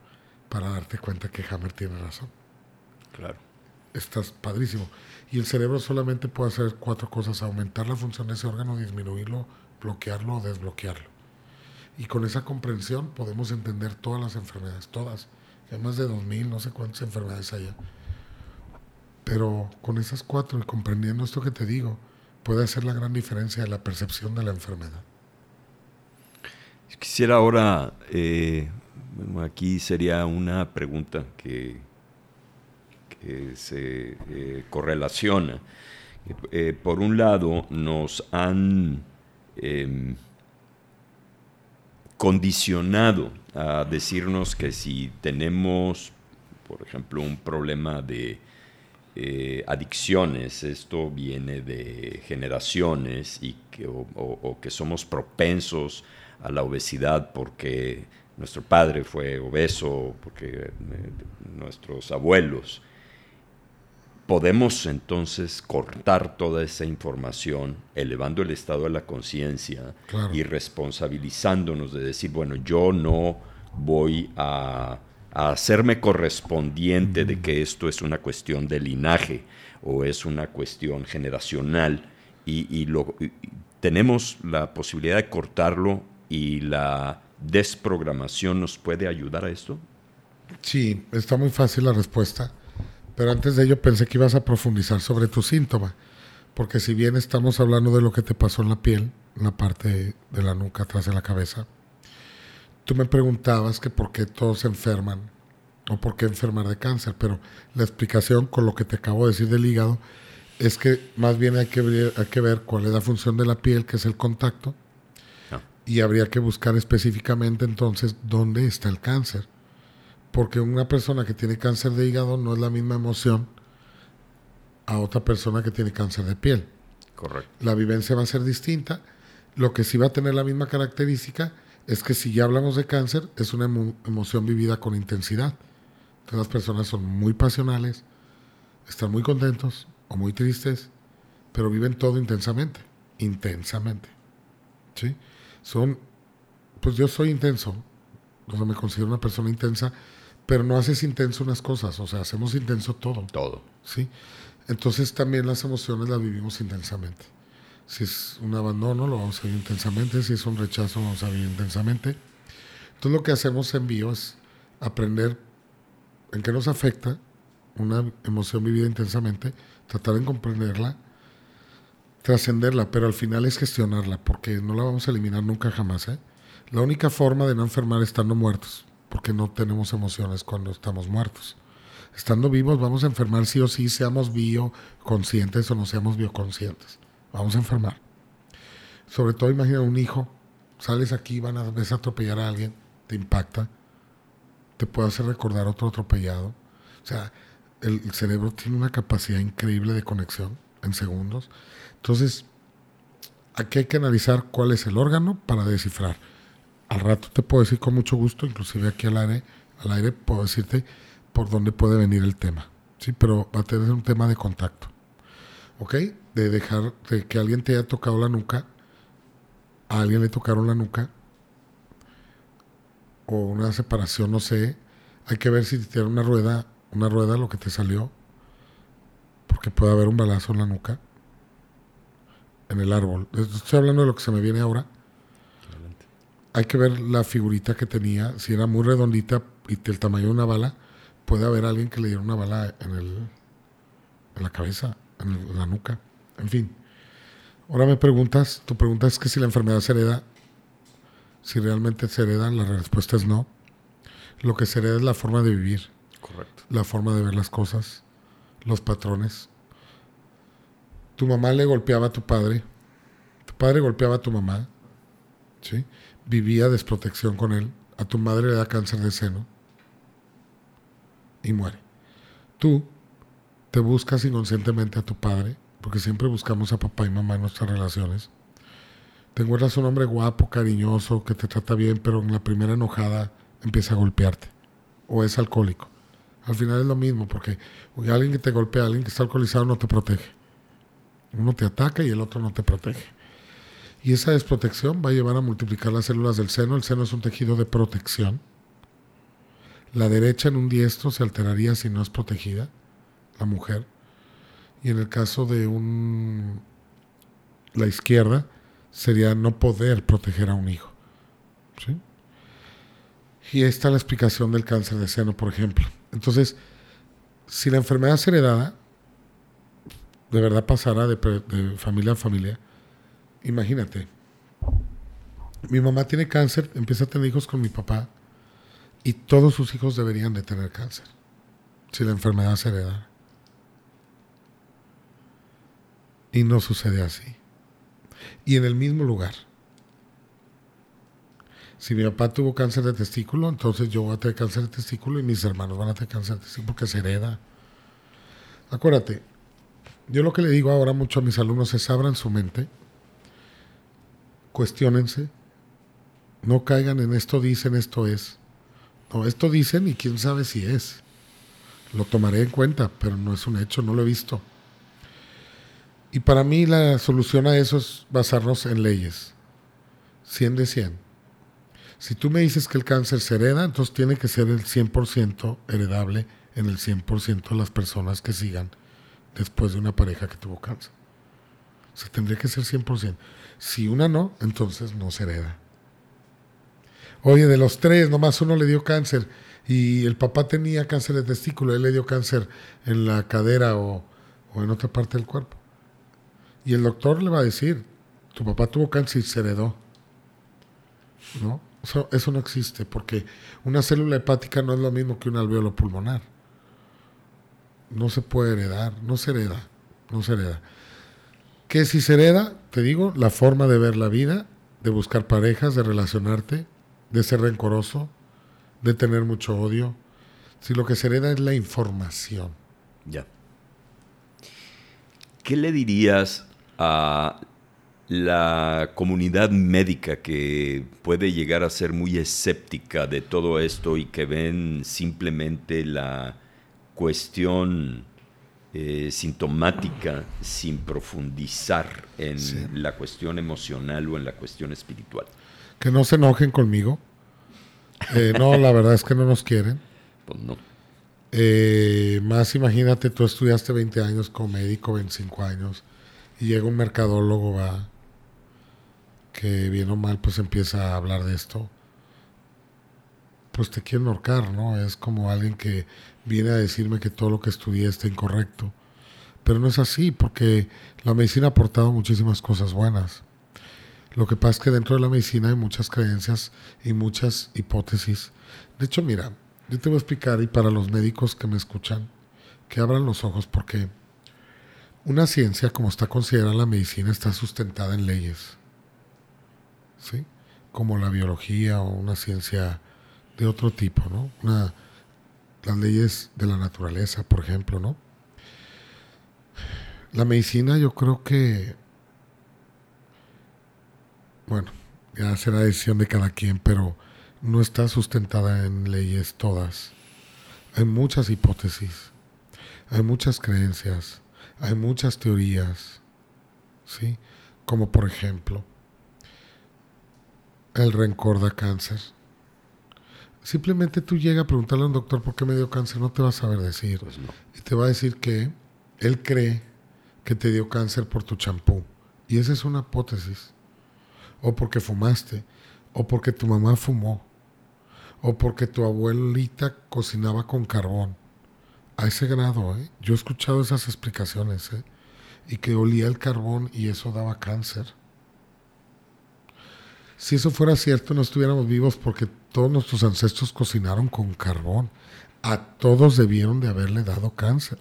para darte cuenta que Hammer tiene razón. Claro. Estás padrísimo. Y el cerebro solamente puede hacer cuatro cosas, aumentar la función de ese órgano, disminuirlo, bloquearlo o desbloquearlo. Y con esa comprensión podemos entender todas las enfermedades, todas. Hay más de 2.000, no sé cuántas enfermedades hay. Pero con esas cuatro y comprendiendo esto que te digo, puede hacer la gran diferencia de la percepción de la enfermedad. Quisiera ahora, eh, aquí sería una pregunta que, que se eh, correlaciona. Eh, por un lado, nos han em, condicionado a decirnos que si tenemos, por ejemplo, un problema de eh, adicciones, esto viene de generaciones y que, o, que somos propensos a la obesidad porque nuestro padre fue obeso, porque eh, nuestros abuelos. Podemos entonces cortar toda esa información, elevando el estado de la conciencia y responsabilizándonos de decir, bueno, yo no voy a a hacerme correspondiente de que esto es una cuestión de linaje o es una cuestión generacional y, lo, tenemos la posibilidad de cortarlo y la desprogramación nos puede ayudar a esto? Sí, está muy fácil la respuesta, pero antes de ello pensé que ibas a profundizar sobre tu síntoma, porque si bien estamos hablando de lo que te pasó en la piel, en la parte de la nuca atrás de la cabeza, Tú me preguntabas que por qué todos se enferman o por qué enfermar de cáncer, pero la explicación con lo que te acabo de decir del hígado es que más bien hay que ver, hay que ver cuál es la función de la piel, que es el contacto, ah. y habría que buscar específicamente entonces dónde está el cáncer. Porque una persona que tiene cáncer de hígado no es la misma emoción a otra persona que tiene cáncer de piel. Correcto. La vivencia va a ser distinta. Lo que sí va a tener la misma característica es que si ya hablamos de cáncer, es una emoción vivida con intensidad. Entonces las personas son muy pasionales, están muy contentos o muy tristes, pero viven todo intensamente, intensamente. ¿Sí? Son, pues yo soy intenso, o sea, me considero una persona intensa, pero no haces intenso unas cosas, o sea, hacemos intenso todo. Todo. ¿Sí? Entonces también las emociones las vivimos intensamente. Si es un abandono, lo vamos a vivir intensamente. Si es un rechazo, lo vamos a vivir intensamente. Entonces lo que hacemos en bio es aprender en qué nos afecta una emoción vivida intensamente, tratar de comprenderla, trascenderla, pero al final es gestionarla, porque no la vamos a eliminar nunca jamás. ¿eh? La única forma de no enfermar es estando muertos, porque no tenemos emociones cuando estamos muertos. Estando vivos vamos a enfermar sí o sí, seamos bioconscientes o no seamos bioconscientes vamos a enfermar. Sobre todo imagina un hijo, sales aquí, van a, ves a atropellar a alguien, te impacta, te puede hacer recordar otro atropellado. O sea, el, cerebro tiene una capacidad increíble de conexión en segundos. Entonces, aquí hay que analizar cuál es el órgano para descifrar. Al rato te puedo decir con mucho gusto, inclusive aquí al aire, al aire puedo decirte por dónde puede venir el tema. Sí, pero va a tener un tema de contacto. ¿Ok? De dejar de que alguien te haya tocado la nuca, a alguien le tocaron la nuca, o una separación, no sé. Hay que ver si tiene una rueda, una rueda lo que te salió, porque puede haber un balazo en la nuca, en el árbol. Estoy hablando de lo que se me viene ahora. Hay que ver la figurita que tenía, si era muy redondita y el tamaño de una bala, puede haber alguien que le diera una bala en, el, en la cabeza, en, la nuca, en fin. Ahora me preguntas, tu pregunta es que si la enfermedad se hereda, si realmente se hereda, la respuesta es no. Lo que se hereda es la forma de vivir, Correcto. la forma de ver las cosas, los patrones. Tu mamá le golpeaba a tu padre, tu padre golpeaba a tu mamá, ¿sí? Vivía desprotección con él, a tu madre le da cáncer de seno y muere. Tú te buscas inconscientemente a tu padre, porque siempre buscamos a papá y mamá en nuestras relaciones. Te encuentras un hombre guapo, cariñoso, que te trata bien, pero en la primera enojada empieza a golpearte. O es alcohólico. Al final es lo mismo, porque alguien que te golpea, alguien que está alcoholizado no te protege. Uno te ataca y el otro no te protege. Y esa desprotección va a llevar a multiplicar las células del seno. El seno es un tejido de protección la derecha en un diestro se alteraría si no es protegida, la mujer. Y en el caso de un la izquierda sería no poder proteger a un hijo. Y esta es la explicación del cáncer de seno, por ejemplo. Entonces, si la enfermedad es heredada, de verdad pasará de, de familia a familia, imagínate, mi mamá tiene cáncer, empieza a tener hijos con mi papá, y todos sus hijos deberían de tener cáncer, si la enfermedad se hereda. Y no sucede así. Y en el mismo lugar. Si mi papá tuvo cáncer de testículo, entonces yo voy a tener cáncer de testículo y mis hermanos van a tener cáncer de testículo porque se hereda. Acuérdate, yo lo que le digo ahora mucho a mis alumnos es abran su mente, cuestionense, no caigan en esto dicen, esto es. No, esto dicen y quién sabe si es. Lo tomaré en cuenta, pero no es un hecho, no lo he visto. Y para mí la solución a eso es basarnos en leyes. 100 de 100. Si tú me dices que el cáncer se hereda, entonces tiene que ser el 100% heredable en el 100% de las personas que sigan después de una pareja que tuvo cáncer. O sea, tendría que ser 100%. Si una no, entonces no se hereda. Oye, de los tres, nomás uno le dio cáncer y el papá tenía cáncer de testículo, él le dio cáncer en la cadera o, en otra parte del cuerpo. Y el doctor le va a decir, tu papá tuvo cáncer y se heredó. ¿No? Eso, eso no existe, porque una célula hepática no es lo mismo que un alveolo pulmonar. No se puede heredar, no se hereda, no se hereda. ¿Qué si se hereda? Te digo, la forma de ver la vida, de buscar parejas, de relacionarte, de ser rencoroso, de tener mucho odio. Si lo que se hereda es la información. Ya. ¿Qué le dirías a la comunidad médica que puede llegar a ser muy escéptica de todo esto y que ven simplemente la cuestión eh, sintomática sin profundizar en la cuestión emocional o en la cuestión espiritual? que no se enojen conmigo. Eh, no, la verdad es que no nos quieren. Pues no. Eh, más imagínate, tú estudiaste 20 años como médico, 25 años, y llega un mercadólogo, va, que bien o mal, pues empieza a hablar de esto. Pues te quieren ahorcar, ¿no? Es como alguien que viene a decirme que todo lo que estudié está incorrecto. Pero no es así, porque la medicina ha aportado muchísimas cosas buenas. Lo que pasa es que dentro de la medicina hay muchas creencias y muchas hipótesis. De hecho, mira, yo te voy a explicar y para los médicos que me escuchan, que abran los ojos porque una ciencia como está considerada la medicina está sustentada en leyes. ¿Sí? Como la biología o una ciencia de otro tipo, ¿no? Las leyes de la naturaleza, por ejemplo, ¿no? La medicina yo creo que bueno, ya será decisión de cada quien, pero no está sustentada en leyes todas. Hay muchas hipótesis, hay muchas creencias, hay muchas teorías, ¿sí? Como por ejemplo, el rencor da cáncer. Simplemente tú llegas a preguntarle a un doctor por qué me dio cáncer, no te va a saber decir. Pues no. Y te va a decir que él cree que te dio cáncer por tu champú. Y esa es una hipótesis. O porque fumaste, o porque tu mamá fumó, o porque tu abuelita cocinaba con carbón. A ese grado, ¿eh? Yo he escuchado esas explicaciones, ¿eh? Y que olía el carbón y eso daba cáncer. Si eso fuera cierto, no estuviéramos vivos porque todos nuestros ancestros cocinaron con carbón. A todos debieron de haberle dado cáncer.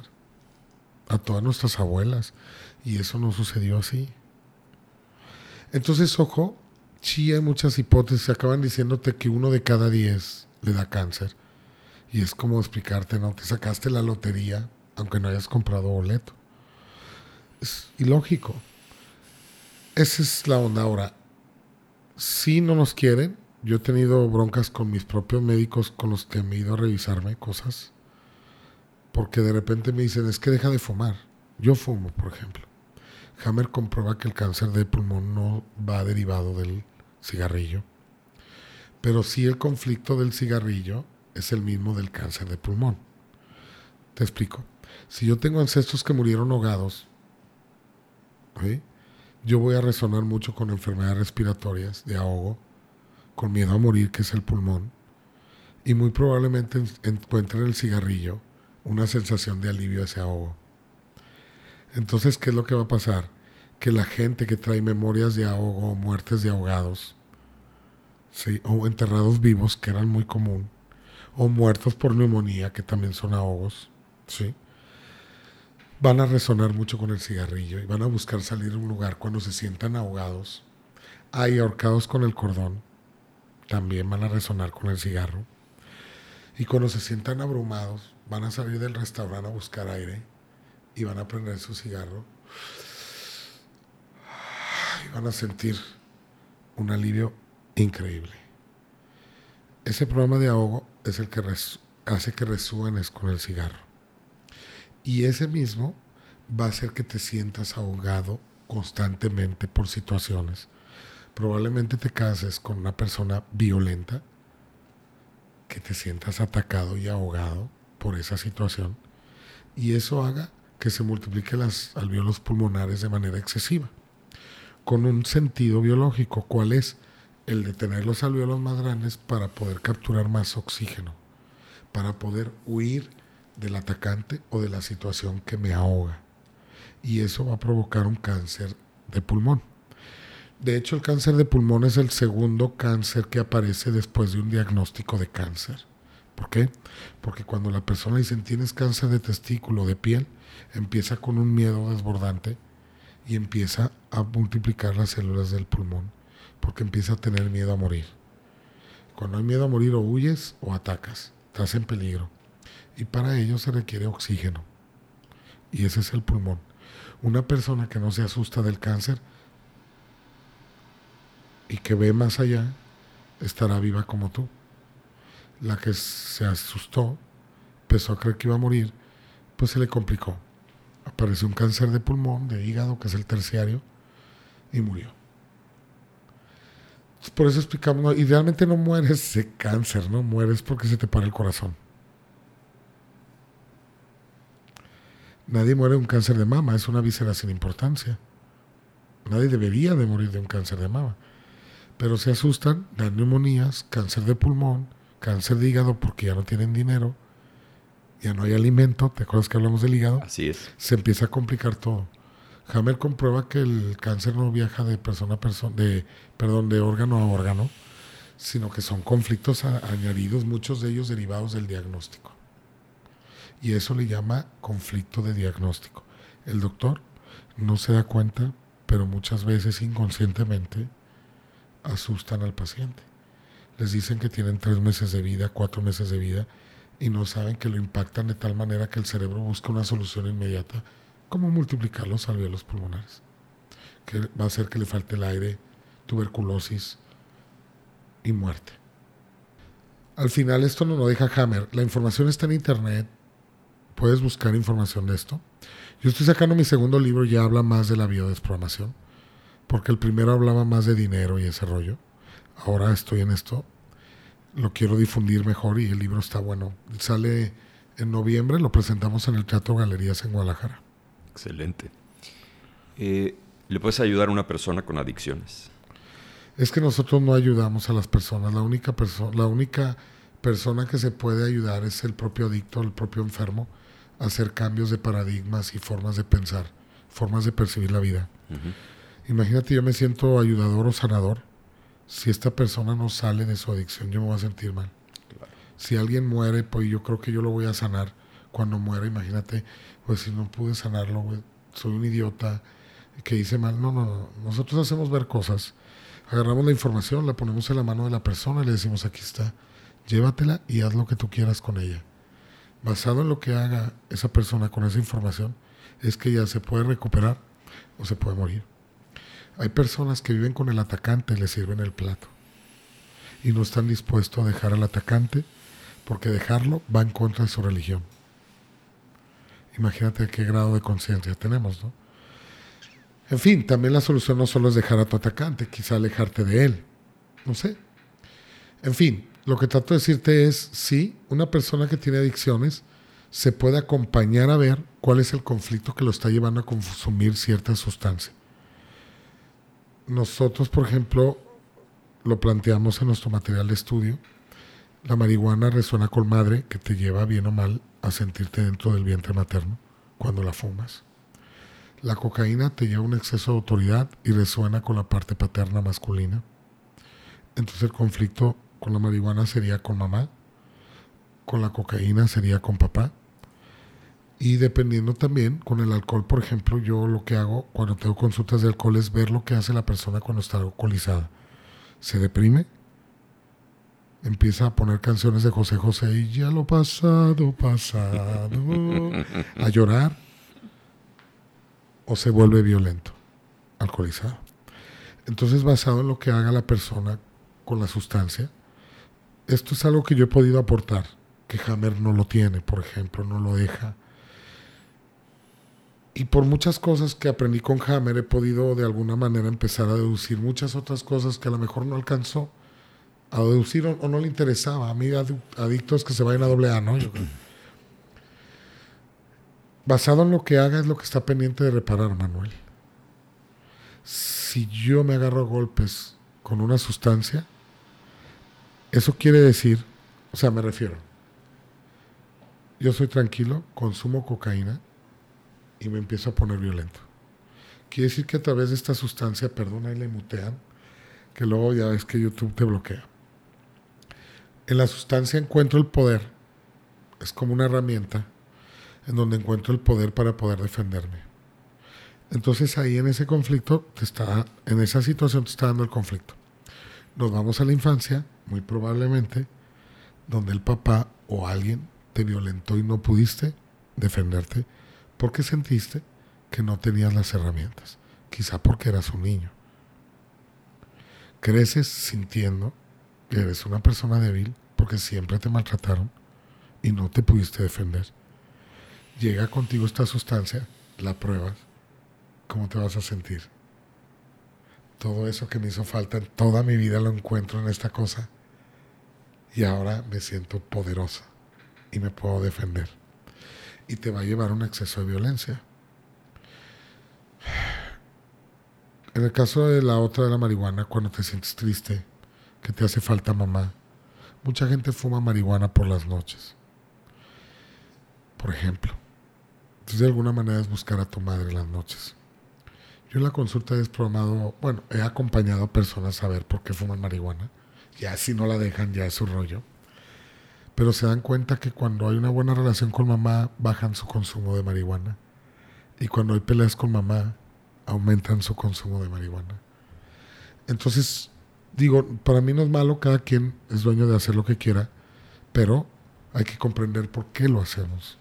A todas nuestras abuelas. Y eso no sucedió así. Entonces, ojo, sí hay muchas hipótesis. Acaban diciéndote que uno de cada diez le da cáncer. Y es como explicarte, ¿no? Te sacaste la lotería, aunque no hayas comprado boleto. Es ilógico. Esa es la onda ahora. Si no nos quieren, yo he tenido broncas con mis propios médicos con los que me he ido a revisarme cosas. Porque de repente me dicen, es que deja de fumar. Yo fumo, por ejemplo. Hammer comprueba que el cáncer de pulmón no va derivado del cigarrillo. Pero sí el conflicto del cigarrillo es el mismo del cáncer de pulmón. Te explico. Si yo tengo ancestros que murieron ahogados, ¿sí? yo voy a resonar mucho con enfermedades respiratorias de ahogo, con miedo a morir, que es el pulmón, y muy probablemente encuentre en el cigarrillo una sensación de alivio a ese ahogo. Entonces, ¿qué es lo que va a pasar? Que la gente que trae memorias de ahogo o muertes de ahogados, ¿sí? o enterrados vivos, que eran muy común, o muertos por neumonía, que también son ahogos, ¿sí? van a resonar mucho con el cigarrillo y van a buscar salir a un lugar cuando se sientan ahogados. Hay ahorcados con el cordón, también van a resonar con el cigarro. Y cuando se sientan abrumados, van a salir del restaurante a buscar aire y van a prender su cigarro. Y van a sentir un alivio increíble. Ese programa de ahogo es el que hace que resuenes con el cigarro. Y ese mismo va a hacer que te sientas ahogado constantemente por situaciones. Probablemente te cases con una persona violenta, que te sientas atacado y ahogado por esa situación, y eso haga que se multipliquen las alveolos pulmonares de manera excesiva, con un sentido biológico, ¿cuál es? El de tener los alveolos más grandes para poder capturar más oxígeno, para poder huir del atacante o de la situación que me ahoga. Y eso va a provocar un cáncer de pulmón. De hecho, el cáncer de pulmón es el segundo cáncer que aparece después de un diagnóstico de cáncer. ¿Por qué? Porque cuando la persona dice tienes cáncer de testículo, de piel, empieza con un miedo desbordante y empieza a multiplicar las células del pulmón, porque empieza a tener miedo a morir. Cuando hay miedo a morir o huyes o atacas, estás en peligro y para ello se requiere oxígeno. Y ese es el pulmón. Una persona que no se asusta del cáncer y que ve más allá, estará viva como tú. La que se asustó, empezó a creer que iba a morir, pues se le complicó. Apareció un cáncer de pulmón, de hígado, que es el terciario, y murió. Por eso explicamos, idealmente no mueres de cáncer, no mueres porque se te para el corazón. Nadie muere de un cáncer de mama, es una víscera sin importancia. Nadie debería de morir de un cáncer de mama. Pero se asustan, dan neumonías, cáncer de pulmón, cáncer de hígado porque ya no tienen dinero, ya no hay alimento, ¿te acuerdas que hablamos del hígado? Así es. Se empieza a complicar todo. Hammer comprueba que el cáncer no viaja de persona a persona, de, perdón, de órgano a órgano, sino que son conflictos añadidos, muchos de ellos derivados del diagnóstico. Y eso le llama conflicto de diagnóstico. El doctor no se da cuenta, pero muchas veces inconscientemente asustan al paciente. Les dicen que tienen tres meses de vida, cuatro meses de vida, y no saben que lo impactan de tal manera que el cerebro busca una solución inmediata, como multiplicar los alveolos pulmonares, que va a hacer que le falte el aire, tuberculosis y muerte. Al final esto no lo deja Hammer. La información está en internet. Puedes buscar información de esto. Yo estoy sacando mi segundo libro ya habla más de la biodesprogramación. Porque el primero hablaba más de dinero y ese rollo. Ahora estoy en esto. Lo quiero difundir mejor y el libro está bueno. Sale en noviembre, lo presentamos en el Teatro Galerías en Guadalajara. Excelente. Eh, ¿Le puedes ayudar a una persona con adicciones? Es que nosotros no ayudamos a las personas. La única, persona la única persona que se puede ayudar es el propio adicto, el propio enfermo, a hacer cambios de paradigmas y formas de pensar, formas de percibir la vida. Imagínate, yo me siento ayudador o sanador. Si esta persona no sale de su adicción, yo me voy a sentir mal. Si alguien muere, pues yo creo que yo lo voy a sanar cuando muera. Imagínate, pues si no pude sanarlo, soy un idiota que hice mal. No, no, no. Nosotros hacemos ver cosas agarramos la información, la ponemos en la mano de la persona y le decimos, aquí está, llévatela y haz lo que tú quieras con ella. Basado en lo que haga esa persona con esa información, es que ya se puede recuperar o se puede morir. Hay personas que viven con el atacante y le sirven el plato. Y no están dispuestos a dejar al atacante porque dejarlo va en contra de su religión. Imagínate qué grado de conciencia tenemos, ¿no? En fin, también la solución no solo es dejar a tu atacante, quizá alejarte de él. No sé. En fin, lo que trato de decirte es, sí, una persona que tiene adicciones se puede acompañar a ver cuál es el conflicto que lo está llevando a consumir cierta sustancia. Nosotros, por ejemplo, lo planteamos en nuestro material de estudio. La marihuana resuena con madre que te lleva bien o mal a sentirte dentro del vientre materno cuando la fumas. La cocaína te lleva un exceso de autoridad y resuena con la parte paterna masculina. Entonces el conflicto con la marihuana sería con mamá, con la cocaína sería con papá. Y dependiendo también con el alcohol, por ejemplo, yo lo que hago cuando tengo consultas de alcohol es ver lo que hace la persona cuando está alcoholizada. Se deprime, empieza a poner canciones de José José y ya lo pasado, pasado, a llorar o se vuelve violento, alcoholizado. Entonces, basado en lo que haga la persona con la sustancia, esto es algo que yo he podido aportar, que Hammer no lo tiene, por ejemplo, no lo deja. Y por muchas cosas que aprendí con Hammer, he podido de alguna manera empezar a deducir muchas otras cosas que a lo mejor no alcanzó a deducir o, no le interesaba. A mí, adictos que se vayan a doble A, ¿no? Basado en lo que haga es lo que está pendiente de reparar, Manuel. Si yo me agarro a golpes con una sustancia, eso quiere decir, o sea, me refiero, yo soy tranquilo, consumo cocaína y me empiezo a poner violento. Quiere decir que a través de esta sustancia, perdona, y le mutean, que luego ya ves que YouTube te bloquea. En la sustancia encuentro el poder, es como una herramienta en donde encuentro el poder para poder defenderme. Entonces ahí en ese conflicto, te está, en esa situación te está dando el conflicto. Nos vamos a la infancia, muy probablemente, donde el papá o alguien te violentó y no pudiste defenderte porque sentiste que no tenías las herramientas, quizá porque eras un niño. Creces sintiendo que eres una persona débil porque siempre te maltrataron y no te pudiste defender llega contigo esta sustancia, la pruebas, ¿cómo te vas a sentir? Todo eso que me hizo falta en toda mi vida lo encuentro en esta cosa y ahora me siento poderosa y me puedo defender. Y te va a llevar a un exceso de violencia. En el caso de la otra de la marihuana, cuando te sientes triste, que te hace falta mamá, mucha gente fuma marihuana por las noches. Por ejemplo, entonces, de alguna manera es buscar a tu madre en las noches. Yo en la consulta he desprogramado, bueno, he acompañado a personas a ver por qué fuman marihuana. Ya si no la dejan, ya es su rollo. Pero se dan cuenta que cuando hay una buena relación con mamá, bajan su consumo de marihuana. Y cuando hay peleas con mamá, aumentan su consumo de marihuana. Entonces, digo, para mí no es malo, cada quien es dueño de hacer lo que quiera, pero hay que comprender por qué lo hacemos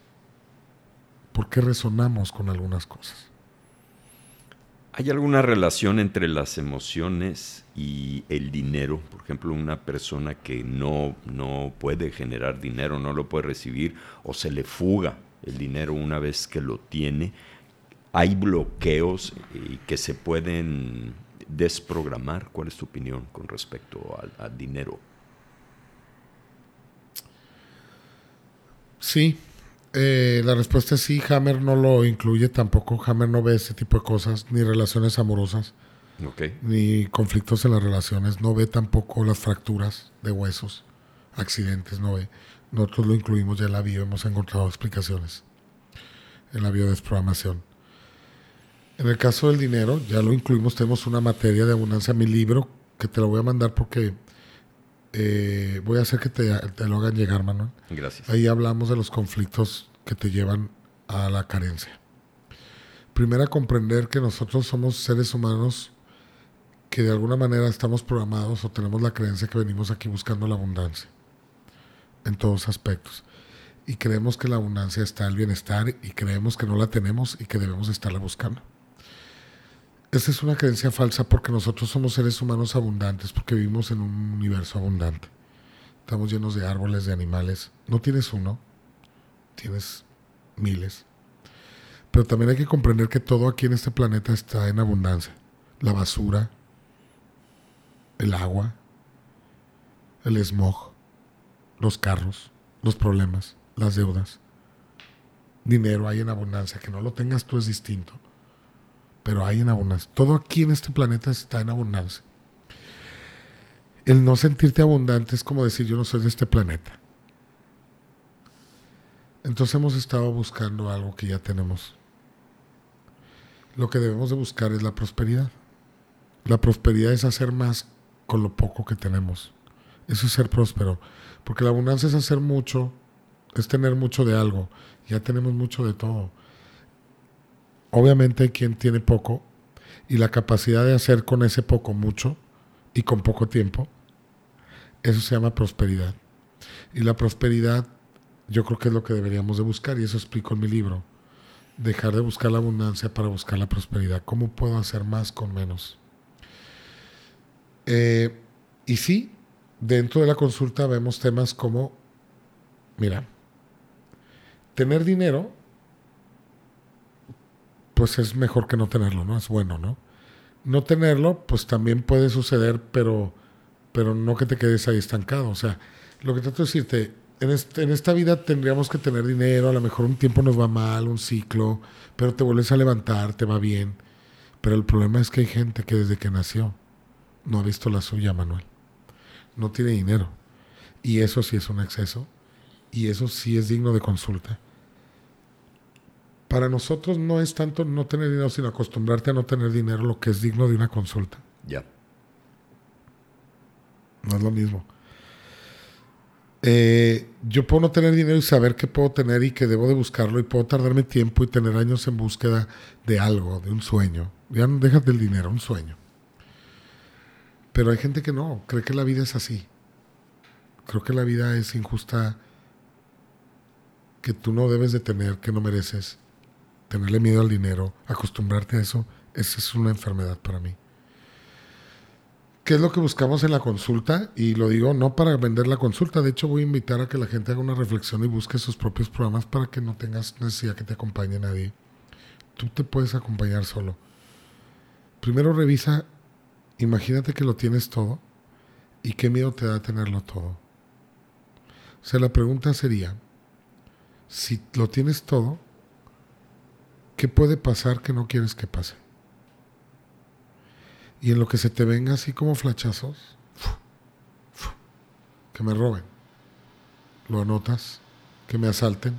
por qué resonamos con algunas cosas. ¿Hay alguna relación entre las emociones y el dinero? Por ejemplo, una persona que no, no puede generar dinero, no lo puede recibir o se le fuga el dinero una vez que lo tiene. ¿Hay bloqueos eh, que se pueden desprogramar? ¿Cuál es tu opinión con respecto al, dinero? Sí, eh, la respuesta es sí, Hammer no lo incluye tampoco. Hammer no ve ese tipo de cosas, ni relaciones amorosas, ni conflictos en las relaciones. No ve tampoco las fracturas de huesos, accidentes, no ve. Nosotros lo incluimos ya en la bio, hemos encontrado explicaciones en la biodesprogramación. En el caso del dinero, ya lo incluimos, tenemos una materia de abundancia, mi libro, que te lo voy a mandar porque eh, voy a hacer que te, lo hagan llegar, Manuel. Gracias. Ahí hablamos de los conflictos que te llevan a la carencia. Primero, comprender que nosotros somos seres humanos que de alguna manera estamos programados o tenemos la creencia que venimos aquí buscando la abundancia en todos aspectos. Y creemos que la abundancia está en el bienestar y creemos que no la tenemos y que debemos estarla buscando. Esa es una creencia falsa porque nosotros somos seres humanos abundantes, porque vivimos en un universo abundante. Estamos llenos de árboles, de animales. No tienes uno, tienes miles. Pero también hay que comprender que todo aquí en este planeta está en abundancia. La basura, el agua, el smog, los carros, los problemas, las deudas. Dinero hay en abundancia. Que no lo tengas tú es distinto pero hay en abundancia. Todo aquí en este planeta está en abundancia. El no sentirte abundante es como decir yo no soy de este planeta. Entonces hemos estado buscando algo que ya tenemos. Lo que debemos de buscar es la prosperidad. La prosperidad es hacer más con lo poco que tenemos. Eso es ser próspero. Porque la abundancia es hacer mucho, es tener mucho de algo. Ya tenemos mucho de todo. Obviamente hay quien tiene poco y la capacidad de hacer con ese poco mucho y con poco tiempo, eso se llama prosperidad. Y la prosperidad yo creo que es lo que deberíamos de buscar y eso explico en mi libro. Dejar de buscar la abundancia para buscar la prosperidad. ¿Cómo puedo hacer más con menos? Eh, y sí, dentro de la consulta vemos temas como, mira, tener dinero pues es mejor que no tenerlo, ¿no? Es bueno, ¿no? No tenerlo, pues también puede suceder, pero, pero no que te quedes ahí estancado. O sea, lo que trato de decirte, en, en esta vida tendríamos que tener dinero, a lo mejor un tiempo nos va mal, un ciclo, pero te vuelves a levantar, te va bien. Pero el problema es que hay gente que desde que nació no ha visto la suya, Manuel. No tiene dinero. Y eso sí es un exceso. Y eso sí es digno de consulta para nosotros no es tanto no tener dinero, sino acostumbrarte a no tener dinero, lo que es digno de una consulta. Ya. No es lo mismo. Eh, yo puedo no tener dinero y saber que puedo tener y que debo de buscarlo y puedo tardarme tiempo y tener años en búsqueda de algo, de un sueño. Ya no dejas del dinero, un sueño. Pero hay gente que no, cree que la vida es así. Creo que la vida es injusta, que tú no debes de tener, que no mereces tenerle miedo al dinero, acostumbrarte a eso, esa es una enfermedad para mí. ¿Qué es lo que buscamos en la consulta? Y lo digo no para vender la consulta, de hecho voy a invitar a que la gente haga una reflexión y busque sus propios programas para que no tengas necesidad que te acompañe nadie. Tú te puedes acompañar solo. Primero revisa, imagínate que lo tienes todo y qué miedo te da tenerlo todo. O sea, la pregunta sería, si lo tienes todo, ¿Qué puede pasar que no quieres que pase? Y en lo que se te venga así como flachazos, que me roben, lo anotas, que me asalten,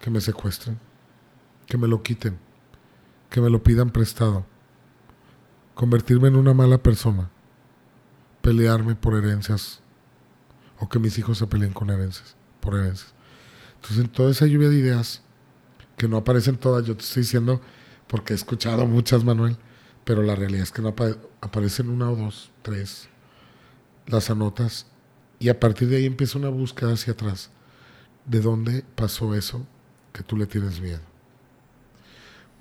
que me secuestren, que me lo quiten, que me lo pidan prestado, convertirme en una mala persona, pelearme por herencias o que mis hijos se peleen con herencias, por herencias. Entonces, en toda esa lluvia de ideas, que no aparecen todas, yo te estoy diciendo porque he escuchado muchas, Manuel, pero la realidad es que no aparecen una o dos, tres, las anotas y a partir de ahí empieza una búsqueda hacia atrás. ¿De dónde pasó eso que tú le tienes miedo?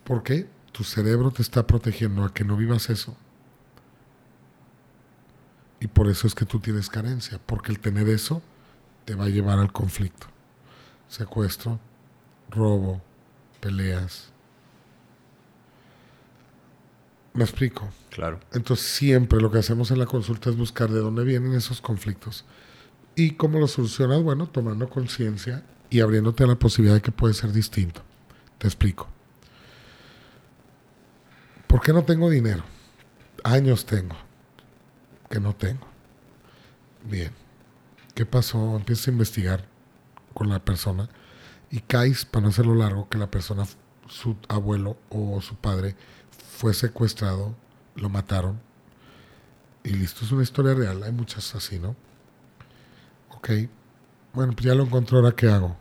¿Por qué? tu cerebro te está protegiendo a que no vivas eso. Y por eso es que tú tienes carencia, porque el tener eso te va a llevar al conflicto. Secuestro, robo, peleas. ¿Me explico? Claro. Entonces siempre lo que hacemos en la consulta es buscar de dónde vienen esos conflictos. ¿Y cómo lo solucionas? Bueno, tomando conciencia y abriéndote a la posibilidad de que puede ser distinto. Te explico. ¿Por qué no tengo dinero? Años tengo que no tengo. Bien. ¿Qué pasó? Empiezas a investigar con la persona y caes, para no hacerlo largo, que la persona, su abuelo o su padre, fue secuestrado, lo mataron. Y listo, es una historia real. Hay muchas así, ¿no? Ok. Bueno, pues ya lo encontró, ahora qué hago.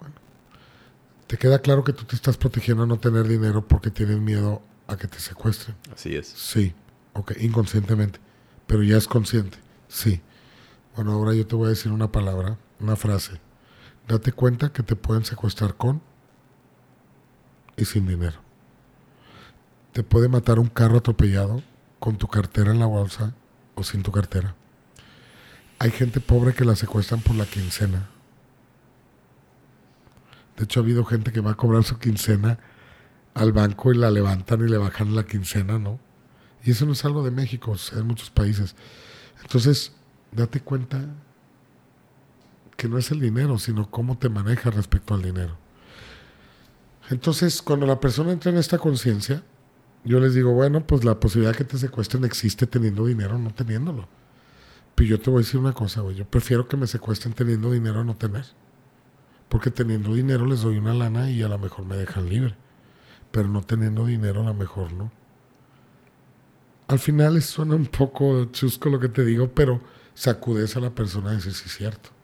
Bueno. Te queda claro que tú te estás protegiendo a no tener dinero porque tienes miedo a que te secuestren. Así es. Sí, ok, inconscientemente. Pero ya es consciente. Sí. Bueno, ahora yo te voy a decir una palabra, una frase. Date cuenta que te pueden secuestrar con y sin dinero. Te puede matar un carro atropellado con tu cartera en la bolsa o sin tu cartera. Hay gente pobre que la secuestran por la quincena. De hecho, ha habido gente que va a cobrar su quincena al banco y la levantan y le bajan la quincena, ¿no? Y eso no es algo de México, es en muchos países. Entonces, date cuenta que no es el dinero, sino cómo te manejas respecto al dinero. Entonces, cuando la persona entra en esta conciencia, yo les digo, bueno, pues la posibilidad que te secuestren existe teniendo dinero o no teniéndolo. Pero yo te voy a decir una cosa, güey, yo prefiero que me secuestren teniendo dinero o no tener. Porque teniendo dinero les doy una lana y a lo mejor me dejan libre. Pero no teniendo dinero a lo mejor no. Al final suena un poco chusco lo que te digo, pero sacudes a la persona y dices, sí, es cierto.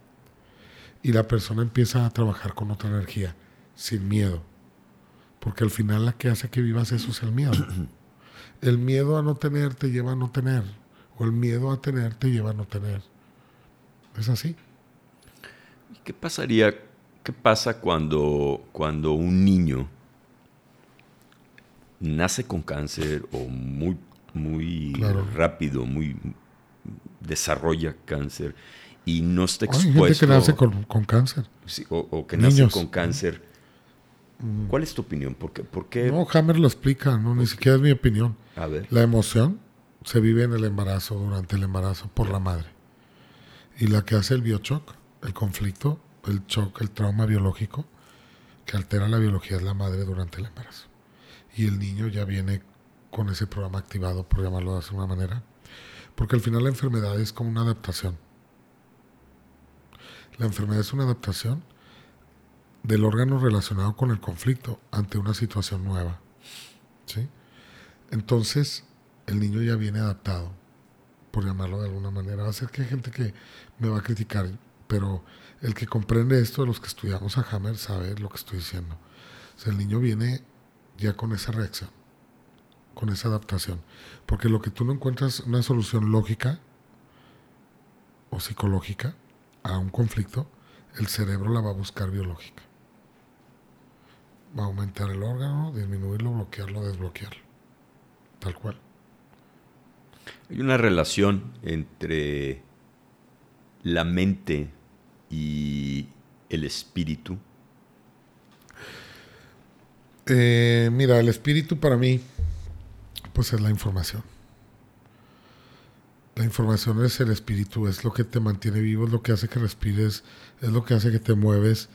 Y la persona empieza a trabajar con otra energía, sin miedo. Porque al final la que hace que vivas eso es el miedo. El miedo a no tener te lleva a no tener. O el miedo a tener te lleva a no tener. Es así. ¿Qué pasaría, qué pasa cuando, cuando un niño nace con cáncer o muy muy rápido, muy desarrolla cáncer y no está expuesto. Hay gente que nace con, cáncer. o, que nace con cáncer. Mm. ¿Cuál es tu opinión? ¿Por qué, No, Hammer lo explica, no, ni siquiera es mi opinión. A ver. La emoción se vive en el embarazo, durante el embarazo, por la madre. Y la que hace el biochoc, el conflicto, el shock, el trauma biológico, que altera la biología es la madre durante el embarazo. Y el niño ya viene con ese programa activado, por llamarlo de alguna manera. Porque al final la enfermedad es como una adaptación. La enfermedad es una adaptación del órgano relacionado con el conflicto ante una situación nueva. ¿sí? Entonces, el niño ya viene adaptado, por llamarlo de alguna manera. Va a ser que hay gente que me va a criticar, pero el que comprende esto, de los que estudiamos a Hammer, sabe lo que estoy diciendo. O el niño viene ya con esa reacción con esa adaptación. Porque lo que tú no encuentras una solución lógica o psicológica a un conflicto, el cerebro la va a buscar biológica. Va a aumentar el órgano, disminuirlo, bloquearlo, desbloquearlo. Tal cual. Hay una relación entre la mente y el espíritu. Eh, mira, el espíritu para mí pues es la información. La información es el espíritu, es lo que te mantiene vivo, es lo que hace que respires, es lo que hace que te mueves,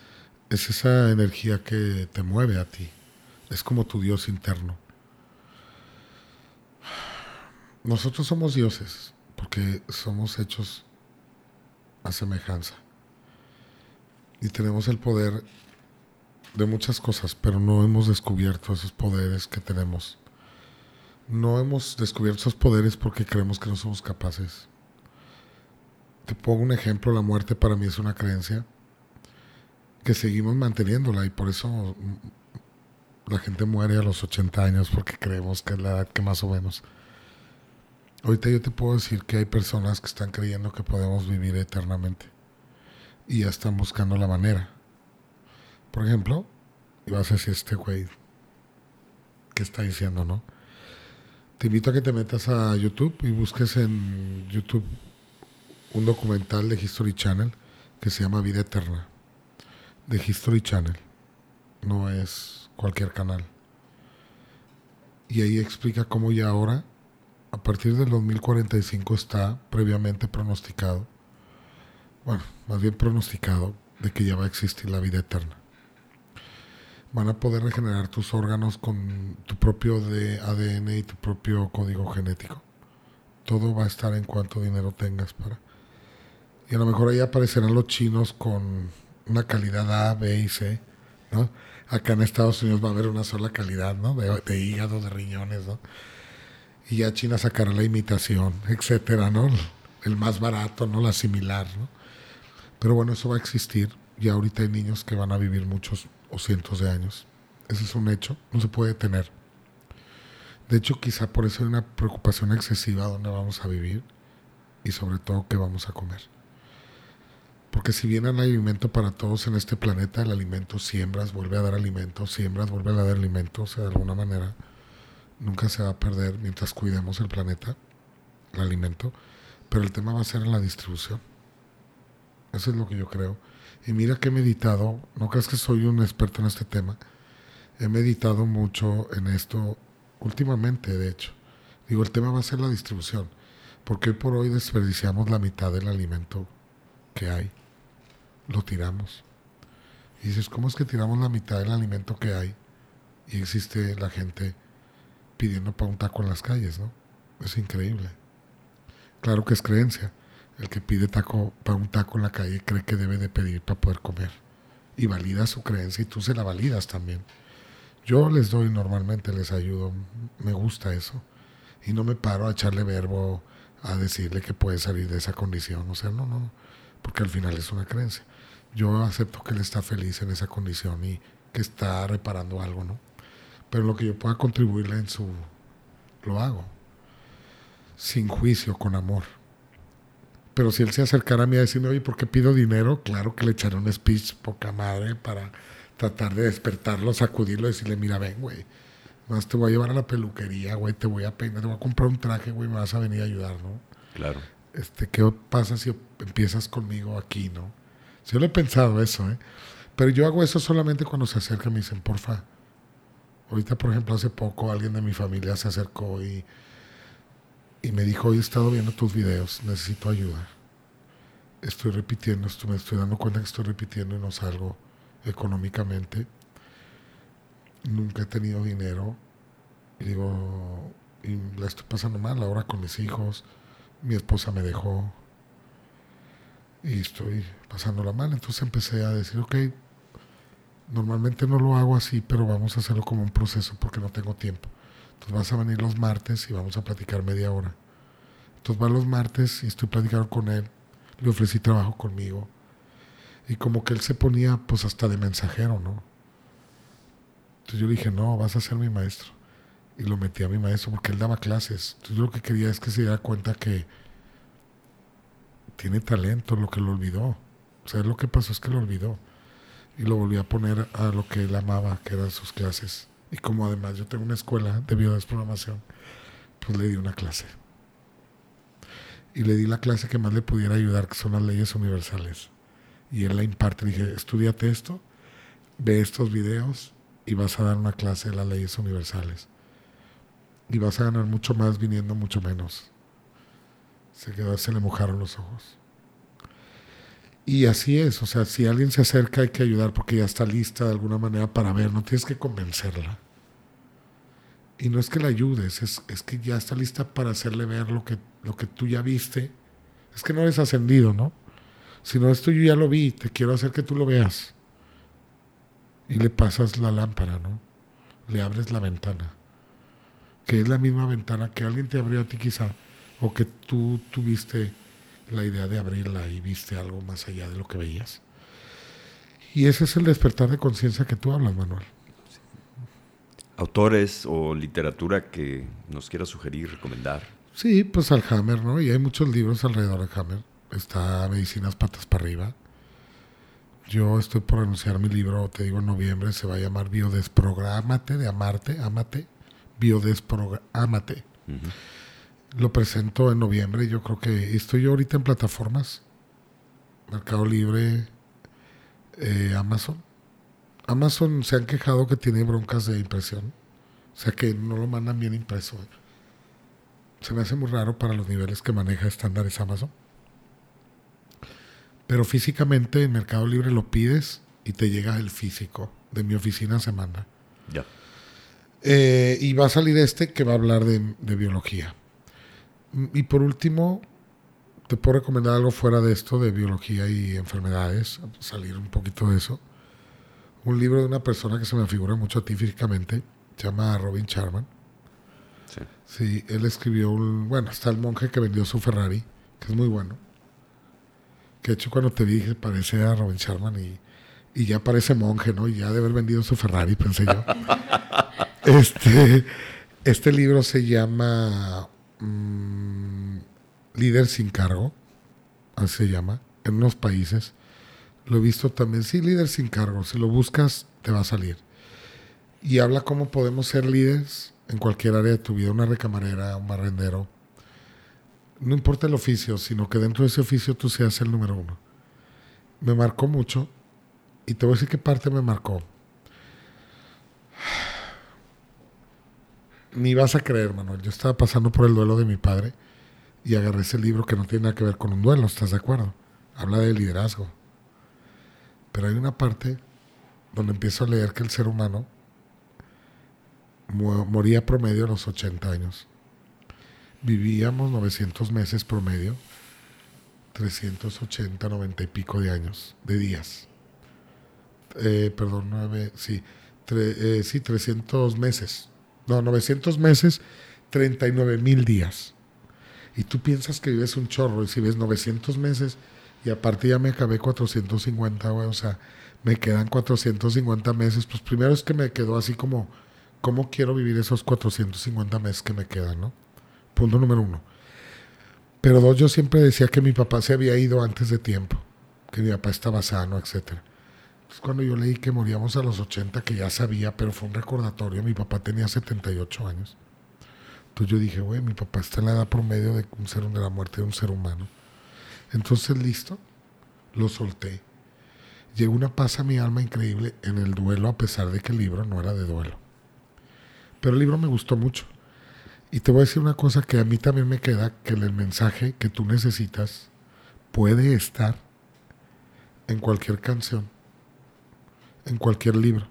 es esa energía que te mueve a ti. Es como tu Dios interno. Nosotros somos dioses porque somos hechos a semejanza. Y tenemos el poder de muchas cosas, pero no hemos descubierto esos poderes que tenemos no hemos descubierto esos poderes porque creemos que no somos capaces. Te pongo un ejemplo, la muerte para mí es una creencia que seguimos manteniéndola y por eso la gente muere a los 80 años porque creemos que es la edad que más o menos. Ahorita yo te puedo decir que hay personas que están creyendo que podemos vivir eternamente y ya están buscando la manera. Por ejemplo, y vas a decir este güey qué está diciendo, ¿no? Te invito a que te metas a YouTube y busques en YouTube un documental de History Channel que se llama Vida Eterna, de History Channel. No es cualquier canal. Y ahí explica cómo ya ahora, a partir del 2045, está previamente pronosticado, bueno, más bien pronosticado, de que ya va a existir la vida eterna. Van a poder regenerar tus órganos con tu propio ADN y tu propio código genético. Todo va a estar en cuanto dinero tengas para y a lo mejor ahí aparecerán los chinos con una calidad A, B y C, ¿no? Acá en Estados Unidos va a haber una sola calidad, ¿no? De, hígado, de riñones, ¿no? Y ya China sacará la imitación, etcétera, ¿no? El más barato, ¿no? La similar, ¿no? Pero bueno, eso va a existir. Y ahorita hay niños que van a vivir muchos o cientos de años. Ese es un hecho, no se puede tener. De hecho, quizá por eso hay una preocupación excesiva donde vamos a vivir y sobre todo qué vamos a comer. Porque si bien hay alimento para todos en este planeta, el alimento siembras, vuelve a dar alimento, siembras, vuelve a dar alimento, o sea, de alguna manera nunca se va a perder mientras cuidemos el planeta, el alimento, pero el tema va a ser en la distribución. Eso es lo que yo creo. Y mira que he meditado, no creas que soy un experto en este tema, he meditado mucho en esto últimamente, de hecho. Digo, el tema va a ser la distribución, porque hoy por hoy desperdiciamos la mitad del alimento que hay lo tiramos. Y dices, ¿cómo es que tiramos la mitad del alimento que hay? Y existe la gente pidiendo para un taco en las calles, ¿no? Es increíble. Claro que es creencia. El que pide taco para un taco en la calle cree que debe de pedir para poder comer. Y valida su creencia y tú se la validas también. Yo les doy normalmente, les ayudo. Me gusta eso. Y no me paro a echarle verbo a decirle que puede salir de esa condición. O sea, no, no. Porque al final es una creencia yo acepto que él está feliz en esa condición y que está reparando algo, ¿no? Pero lo que yo pueda contribuirle en su... lo hago. Sin juicio, con amor. Pero si él se acercara a mí a decirme, oye, ¿por qué pido dinero? Claro que le echaré un speech poca madre para tratar de despertarlo, sacudirlo y decirle, mira, ven, güey. Más te voy a llevar a la peluquería, güey, te voy a peinar, te voy a comprar un traje, güey, me vas a venir a ayudar, ¿no? Claro. Este, ¿qué pasa si empiezas conmigo aquí, no? Yo lo he pensado eso, ¿eh? Pero yo hago eso solamente cuando se acercan y me dicen, porfa. Ahorita, por ejemplo, hace poco alguien de mi familia se acercó y, y me dijo, hoy he estado viendo tus videos, necesito ayuda. Estoy repitiendo esto, me estoy dando cuenta que estoy repitiendo y no salgo económicamente. Nunca he tenido dinero. Y digo, y la estoy pasando mal ahora con mis hijos. Mi esposa me dejó y estoy pasándola mal. Entonces empecé a decir, ok, normalmente no lo hago así, pero vamos a hacerlo como un proceso porque no tengo tiempo. Entonces vas a venir los martes y vamos a platicar media hora. Entonces va los martes y estoy platicando con él. Le ofrecí trabajo conmigo. Y como que él se ponía pues hasta de mensajero, ¿no? Entonces yo le dije, no, vas a ser mi maestro. Y lo metí a mi maestro porque él daba clases. Entonces yo lo que quería es que se diera cuenta que tiene talento, lo que lo olvidó. O sea, lo que pasó es que lo olvidó. Y lo volví a poner a lo que él amaba, que eran sus clases. Y como además yo tengo una escuela de biodesprogramación, pues le di una clase. Y le di la clase que más le pudiera ayudar, que son las leyes universales. Y él la imparte. Le dije, estudiate esto, ve estos videos y vas a dar una clase de las leyes universales. Y vas a ganar mucho más viniendo mucho menos. Se quedó, se le mojaron los ojos. Y así es, o sea, si alguien se acerca hay que ayudar porque ya está lista de alguna manera para ver, no tienes que convencerla. Y no es que la ayudes, es, es que ya está lista para hacerle ver lo que, lo que tú ya viste. Es que no eres ascendido, ¿no? Si no, esto yo ya lo vi, te quiero hacer que tú lo veas. Y le pasas la lámpara, ¿no? Le abres la ventana. Que es la misma ventana que alguien te abrió a ti quizá o que tú tuviste la idea de abrirla y viste algo más allá de lo que veías. Y ese es el despertar de conciencia que tú hablas, Manuel. Autores o literatura que nos quieras sugerir, recomendar. Sí, pues al Hammer, ¿no? Y hay muchos libros alrededor de Hammer. Está Medicinas Patas para Arriba. Yo estoy por anunciar mi libro, te digo, en noviembre. Se va a llamar Biodesprográmate de Amarte, Amate Biodesprogramate. Lo presento en noviembre. Yo creo que estoy ahorita en plataformas. Mercado Libre, eh, Amazon. Amazon se han quejado que tiene broncas de impresión. O sea que no lo mandan bien impreso. Se me hace muy raro para los niveles que maneja estándares Amazon. Pero físicamente en Mercado Libre lo pides y te llega el físico. De mi oficina se manda. Ya. Eh, y va a salir este que va a hablar de, de, biología. Y por último, te puedo recomendar algo fuera de esto, de biología y enfermedades, salir un poquito de eso. Un libro de una persona que se me figura mucho artísticamente, se llama Robin Charman. Sí. sí, él escribió un. Bueno, está el monje que vendió su Ferrari, que es muy bueno. Que de hecho, cuando te dije, parece a Robin Charman y, y ya parece monje, ¿no? Y ya de haber vendido su Ferrari, pensé yo. este, este libro se llama mmm, Líder sin cargo, así se llama, en unos países. Lo he visto también, sí, líder sin cargo. Si lo buscas, te va a salir. Y habla cómo podemos ser líderes en cualquier área de tu vida, una recamarera, un barrendero. No importa el oficio, sino que dentro de ese oficio tú seas el número uno. Me marcó mucho y te voy a decir qué parte me marcó. Ni vas a creer, Manuel. Yo estaba pasando por el duelo de mi padre y agarré ese libro que no tiene nada que ver con un duelo, ¿estás de acuerdo? Habla de liderazgo. Pero hay una parte donde empiezo a leer que el ser humano moría promedio a los 80 años. Vivíamos 900 meses promedio, 380, 90 y pico de años, de días. Eh, perdón, 9, sí, eh, sí, 300 meses. No, 900 meses, 39 mil días. Y tú piensas que vives un chorro y si ves 900 meses y aparte ya me acabé 450, güey, o sea, me quedan 450 meses, pues primero es que me quedó así como, ¿cómo quiero vivir esos 450 meses que me quedan, no? Punto número uno. Pero dos, yo siempre decía que mi papá se había ido antes de tiempo, que mi papá estaba sano, etcétera. Cuando yo leí que moríamos a los 80, que ya sabía, pero fue un recordatorio, mi papá tenía 78 años. Entonces yo dije, güey, mi papá está en la edad promedio de un ser de la muerte de un ser humano. Entonces, listo, lo solté. Llegó una paz a mi alma increíble en el duelo, a pesar de que el libro no era de duelo. Pero el libro me gustó mucho. Y te voy a decir una cosa que a mí también me queda, que el mensaje que tú necesitas puede estar en cualquier canción, en cualquier libro,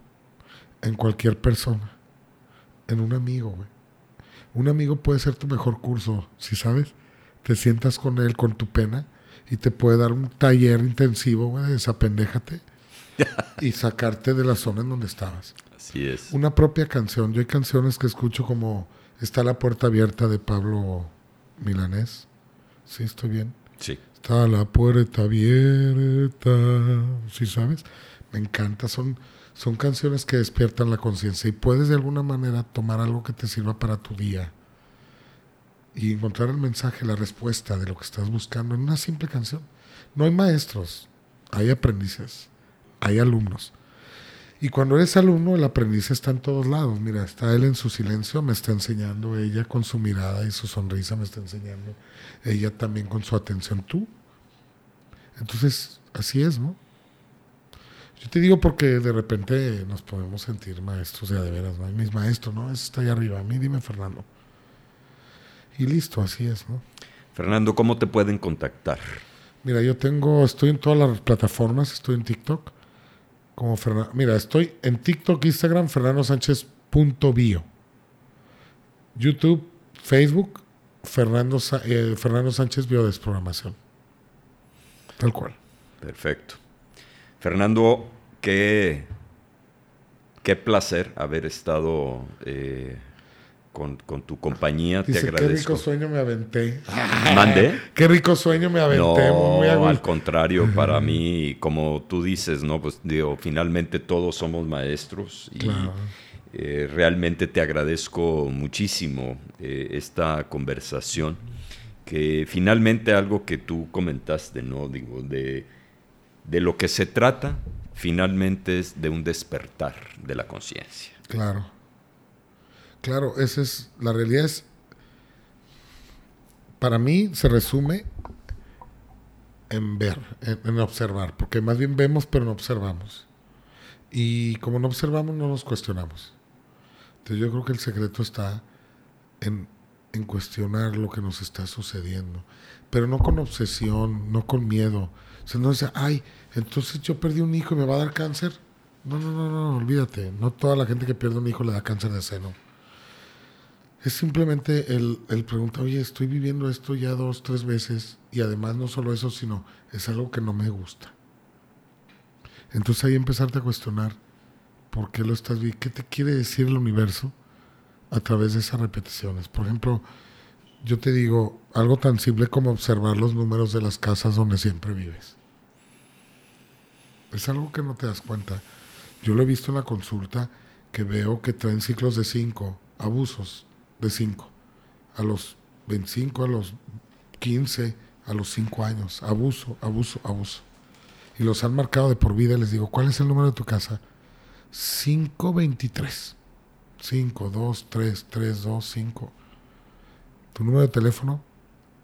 en cualquier persona, en un amigo, güey. Un amigo puede ser tu mejor curso, si sabes, te sientas con él con tu pena y te puede dar un taller intensivo, güey, desapendéjate y sacarte de la zona en donde estabas. Así es. Una propia canción. Yo hay canciones que escucho como Está la puerta abierta de Pablo Milanés. ¿Sí estoy bien? Sí. Está la puerta abierta. ¿Sí sabes? Encanta. Son son canciones que despiertan la conciencia y puedes de alguna manera tomar algo que te sirva para tu día y encontrar el mensaje, la respuesta de lo que estás buscando en una simple canción. No hay maestros, hay aprendices, hay alumnos. Y cuando eres alumno, el aprendiz está en todos lados. Mira, está él en su silencio, me está enseñando, ella con su mirada y su sonrisa me está enseñando, ella también con su atención, tú. Entonces, así es, ¿no? Yo te digo porque de repente nos podemos sentir maestros, ya de veras, ¿no? Mis maestros, ¿no? Ese está ahí arriba. A mí dime, Fernando. Y listo, así es, ¿no? Fernando, ¿cómo te pueden contactar? Mira, yo tengo, estoy en todas las plataformas, estoy en TikTok. Como Fernando, mira, estoy en TikTok, Instagram, Fernando Sánchez.bio. YouTube, Facebook, Fernando, eh, Fernando Sánchez Biodesprogramación. Tal cual. Perfecto. Fernando, qué, qué placer haber estado eh, con, tu compañía. Te agradezco. Qué rico sueño me aventé. ¿Mande? Qué rico sueño me aventé. No, al contrario, para mí, como tú dices, ¿no? Pues digo, finalmente todos somos maestros y eh, realmente te agradezco muchísimo eh, esta conversación. Que finalmente algo que tú comentaste, ¿no? Digo, de de lo que se trata finalmente es de un despertar de la conciencia. Claro. Claro, esa es, la realidad es, para mí se resume en ver, en, observar, porque más bien vemos pero no observamos. Y como no observamos, no nos cuestionamos. Entonces yo creo que el secreto está en, en cuestionar lo que nos está sucediendo, pero no con obsesión, no con miedo. O sea, no dice, ay, entonces yo perdí un hijo y me va a dar cáncer. No, no, no, no, olvídate. No toda la gente que pierde un hijo le da cáncer de seno. Es simplemente el, el preguntar, oye, estoy viviendo esto ya dos, tres veces y además no solo eso, sino es algo que no me gusta. Entonces ahí empezarte a cuestionar por qué lo estás viendo, qué te quiere decir el universo a través de esas repeticiones. Por ejemplo, yo te digo algo tan simple como observar los números de las casas donde siempre vives. Es algo que no te das cuenta. Yo lo he visto en la consulta que veo que traen ciclos de cinco, abusos de cinco, a los 25, a los 15, a los 5 años. Abuso, abuso, abuso. Y los han marcado de por vida les digo, ¿cuál es el número de tu casa? 523. 5, 2, 3, 3, 2, 5. Tu número de teléfono,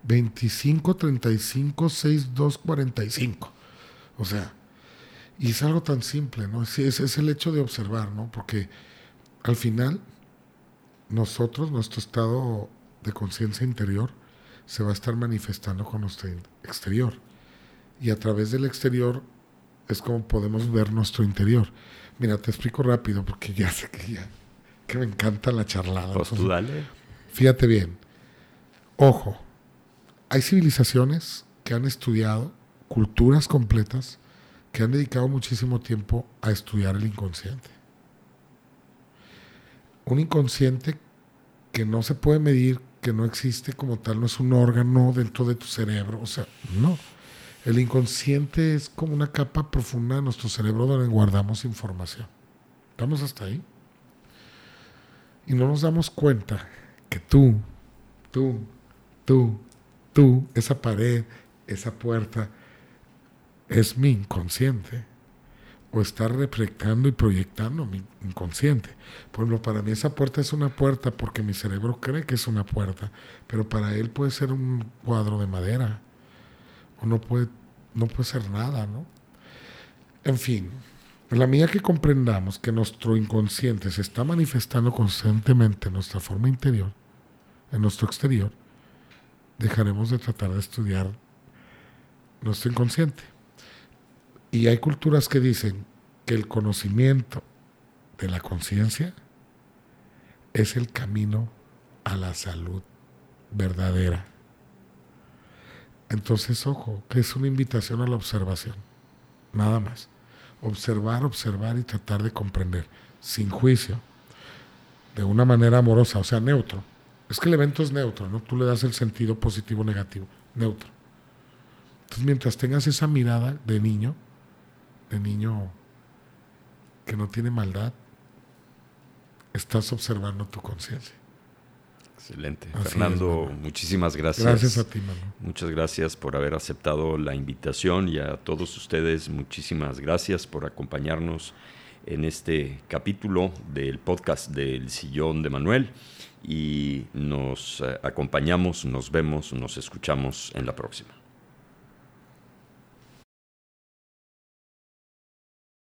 25 35 62 45. O sea, y es algo tan simple, ¿no? Es, es, el hecho de observar, ¿no? Porque al final, nosotros, nuestro estado de conciencia interior, se va a estar manifestando con nuestro exterior. Y a través del exterior es como podemos ver nuestro interior. Mira, te explico rápido porque ya sé que ya que me encanta la charlada. Pues tú dale. Fíjate bien. Ojo, hay civilizaciones que han estudiado culturas completas que han dedicado muchísimo tiempo a estudiar el inconsciente. Un inconsciente que no se puede medir, que no existe como tal, no es un órgano dentro de tu cerebro, o sea, no. El inconsciente es como una capa profunda de nuestro cerebro donde guardamos información. ¿Estamos hasta ahí? Y no nos damos cuenta que tú, tú, tú, tú, esa pared, esa puerta, es mi inconsciente. O está reflectando y proyectando mi inconsciente. Por ejemplo, para mí esa puerta es una puerta porque mi cerebro cree que es una puerta, pero para él puede ser un cuadro de madera. O no puede, no puede ser nada, ¿no? En fin, en la medida que comprendamos que nuestro inconsciente se está manifestando constantemente en nuestra forma interior, en nuestro exterior, dejaremos de tratar de estudiar nuestro inconsciente. Y hay culturas que dicen que el conocimiento de la conciencia es el camino a la salud verdadera. Entonces, ojo, que es una invitación a la observación, nada más observar, observar y tratar de comprender, sin juicio, de una manera amorosa, o sea, neutro. Es que el evento es neutro, ¿no? Tú le das el sentido positivo o negativo, neutro. Entonces, mientras tengas esa mirada de niño, de niño que no tiene maldad, estás observando tu conciencia. Excelente. Fernando, muchísimas gracias. Gracias a ti, Manu. Muchas gracias por haber aceptado la invitación y a todos ustedes muchísimas gracias por acompañarnos en este capítulo del podcast del Sillón de Manuel y nos eh, acompañamos, nos vemos, nos escuchamos en la próxima.